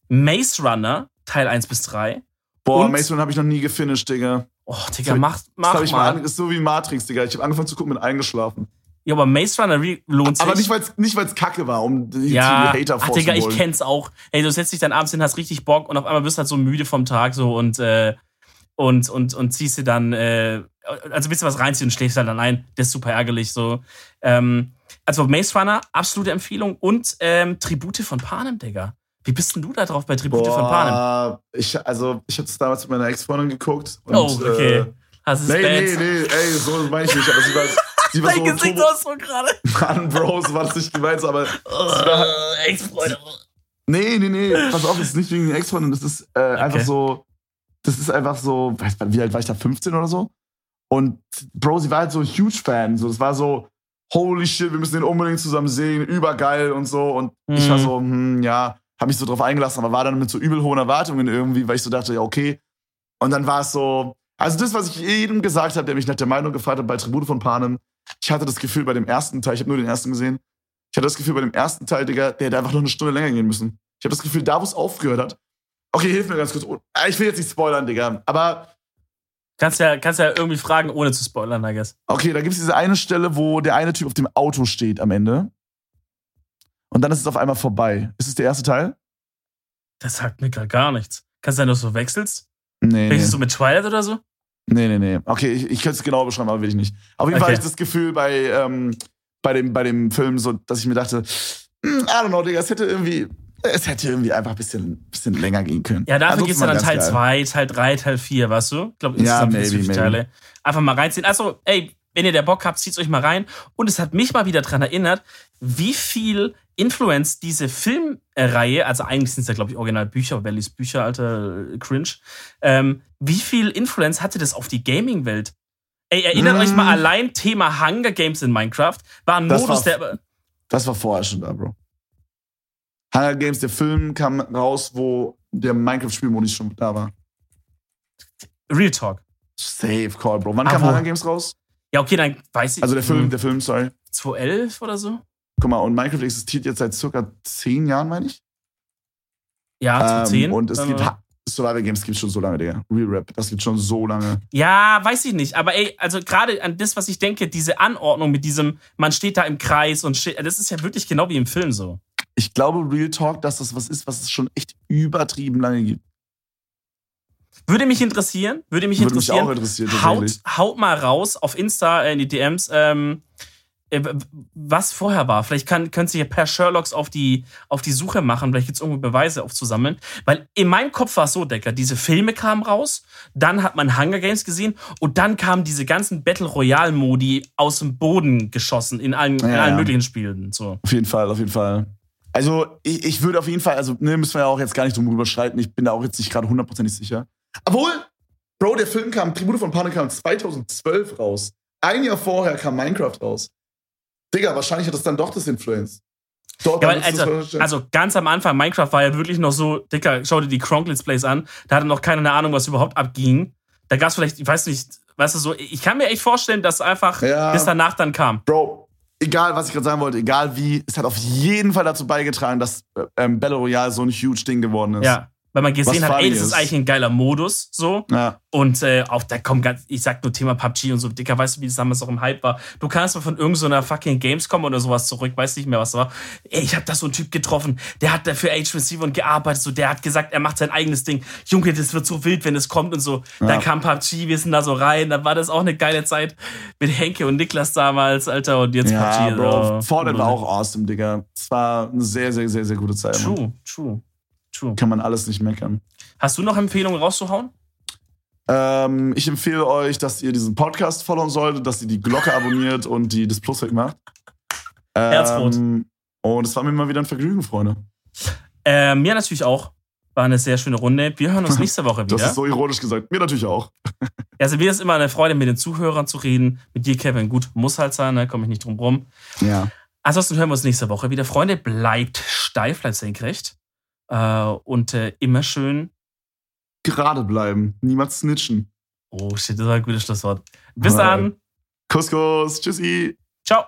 Maze Runner, Teil 1 bis 3. Boah, Und- Mason habe ich noch nie gefinisht, Digga. Oh, Digga, mach, Das mach hab ich mal. mal. ist so wie Matrix, Digga. Ich habe angefangen zu gucken, bin eingeschlafen. Ja, aber Maze Runner lohnt sich. Aber nicht, weil es nicht, weil's kacke war, um die, ja, die Hater ach Digga, ich kenn's auch. Ey, du setzt dich dann abends hin, hast richtig Bock und auf einmal bist du halt so müde vom Tag so und äh, und und und ziehst dir dann äh, also willst du was reinziehen und schläfst halt dann ein. Das ist super ärgerlich so. Ähm, also Maze Runner, absolute Empfehlung und ähm, Tribute von Panem, Digga. Wie bist denn du da drauf bei Tribute von Panem? Boah, ich, also, ich habe das damals mit meiner Ex-Freundin geguckt. Und, Oh, okay. Äh, Hast du nee, nee, nee, ey, so meine ich nicht. Aber sie war, (laughs) sie war Dein so Gesicht Turbo- aus so gerade. (laughs) Mann, Bro, so war das nicht gemeint, aber Äh, Ex-Freunde. Nee, nee, nee. Pass auf, das ist nicht wegen den Ex-Freundin. Das ist äh, einfach so. Das ist einfach so. Weiß, wie alt war ich da? 15 oder so? Und Bro, sie war halt so ein huge Fan. So, das war so, holy shit, wir müssen den unbedingt zusammen sehen, übergeil und so. Und ich war Mhm. so, hm, ja, hab mich so drauf eingelassen, aber war dann mit so übel hohen Erwartungen irgendwie, weil ich so dachte, ja, okay. Und dann war es so. Also das, was ich jedem gesagt habe, der mich nach der Meinung gefragt hat bei Tribute von Panem, ich hatte das Gefühl bei dem ersten Teil, ich habe nur den ersten gesehen, ich hatte das Gefühl bei dem ersten Teil, Digga, der hätte einfach noch eine Stunde länger gehen müssen. Ich habe das Gefühl, da wo es aufgehört hat. Okay, hilf mir ganz kurz. Oh, Ich will jetzt nicht spoilern, Digga. Aber Kannst ja, kannst ja irgendwie fragen, ohne zu spoilern, I guess. okay, da gibt es diese eine Stelle, wo der eine Typ auf dem Auto steht am Ende. Und dann ist es auf einmal vorbei. Ist es der erste Teil? Das sagt mir gerade gar nichts. Kannst du sein, dass du wechselst? Nee, Welches nee. so mit Twilight oder so? Nee, nee, nee. Okay, ich, ich könnte es genau beschreiben, aber will ich nicht. Auf jeden Fall Okay. hatte ich das Gefühl bei, ähm, bei, dem, bei dem Film, so, dass ich mir dachte, hm, I don't know, Digga, es hätte irgendwie, es hätte irgendwie einfach ein bisschen, bisschen länger gehen können. Ja, dafür geht's ja war dann Teil geil. 2, Teil 3, Teil 4, weißt du? Ich glaube, Ja, insgesamt maybe, maybe. Teile. Einfach mal reinziehen. Also, ey, wenn ihr der Bock habt, zieht's euch mal rein. Und es hat mich mal wieder dran erinnert, wie viel Influence diese Filmreihe, also eigentlich sind es ja, glaube ich, original Bücher, liest Bücher, alter Cringe, ähm, wie viel Influence hatte das auf die Gaming-Welt? Ey, erinnert Mm. euch mal allein Thema Hunger Games in Minecraft. War ein Das Modus, war- der. Das war vorher schon da, Bro. Hunger Games, der Film kam raus, wo der Minecraft-Spielmodus schon da war. Real Talk. Safe Call, Bro. Wann Ah, kam wo? Hunger Games raus? Ja, okay, dann weiß ich. Also der Film, hm, der Film, sorry. 2011 oder so? Guck mal, und Minecraft existiert jetzt seit circa zehn Jahren, meine ich. Ja, 2010. Ähm, und es gibt Äh, Survival Games gibt schon so lange, Digga. Real Rap, das gibt schon so lange. Ja, weiß ich nicht. Aber ey, also gerade an das, was ich denke, diese Anordnung mit diesem, man steht da im Kreis und steht, das ist ja wirklich genau wie im Film so. Ich glaube, Real Talk, dass das was ist, was es schon echt übertrieben lange gibt. Würde mich interessieren, würde mich Würde mich interessieren. auch interessieren, haut, haut mal raus auf Insta äh, in die DMs, ähm, äh, was vorher war. Vielleicht kann, könnt ihr per Sherlocks auf die, auf die Suche machen, vielleicht gibt's irgendwo Beweise aufzusammeln. Weil in meinem Kopf war es so, Decker, diese Filme kamen raus, dann hat man Hunger Games gesehen und dann kamen diese ganzen Battle Royale Modi aus dem Boden geschossen in allen, in Ja, allen ja. möglichen Spielen. So. Auf jeden Fall, auf jeden Fall. Also, ich, ich würde auf jeden Fall, also, ne, müssen wir ja auch jetzt gar nicht drum überschreiten. Ich bin da auch jetzt nicht gerade hundertprozentig sicher. Obwohl, Bro, der Film kam, Tribute von Panik kam 2012 raus. Ein Jahr vorher kam Minecraft raus. Digga, wahrscheinlich hat das dann doch das Influence. Dort Ja, also, also ganz am Anfang, Minecraft war ja wirklich noch so, Dicker, schau dir die Kronk Let's Plays an, da hatte noch keiner eine Ahnung, was überhaupt abging. Da gab es vielleicht, ich weiß nicht, weißt du so, ich kann mir echt vorstellen, dass einfach Ja. bis danach dann kam. Bro, egal, was ich gerade sagen wollte, egal wie, es hat auf jeden Fall dazu beigetragen, dass äh, ähm, Battle Royale so ein huge Ding geworden ist. Ja. Weil man gesehen hat, ey, das ist ist. eigentlich ein geiler Modus, so. Ja. Und äh, auch da kommt ganz, ich sag nur Thema PUBG und so, Dicker, weißt du, wie das damals auch im Hype war? Du kannst mal von irgendeiner fucking Gamescom oder sowas zurück, weiß nicht mehr, was war. Ey, ich hab da so einen Typ getroffen, der hat da für H7 gearbeitet, so, der hat gesagt, er macht sein eigenes Ding. Junge, das wird so wild, wenn es kommt und so. Ja. Dann kam PUBG, wir sind da so rein, dann war das auch eine geile Zeit mit Henke und Niklas damals, Alter, und jetzt Ja, PUBG. Bro. Fortnite war auch awesome, Digga. Es war eine sehr, sehr, sehr, sehr gute Zeit. True, true, true. Kann man alles nicht meckern. Hast du noch Empfehlungen rauszuhauen? Ähm, ich empfehle euch, dass ihr diesen Podcast followen solltet, dass ihr die Glocke abonniert und die das Plus wegmacht. Ähm, Herzrot. Und es war mir mal wieder ein Vergnügen, Freunde. Äh, mir natürlich auch. War eine sehr schöne Runde. Wir hören uns (laughs) nächste Woche Das wieder. ist so ironisch gesagt. Mir natürlich auch. (laughs) Also mir ist immer eine Freude, mit den Zuhörern zu reden. Mit dir, Kevin, gut, muss halt sein, ne? komme ich nicht drum rum. Ja. Ansonsten hören wir uns nächste Woche wieder. Freunde, bleibt steif, bleibt senkrecht. Äh, und äh, immer schön Gerade bleiben. Niemals snitchen. Oh shit, das war ein gutes Schlusswort. Bis dann. Kuss, Kuss. Tschüssi. Ciao.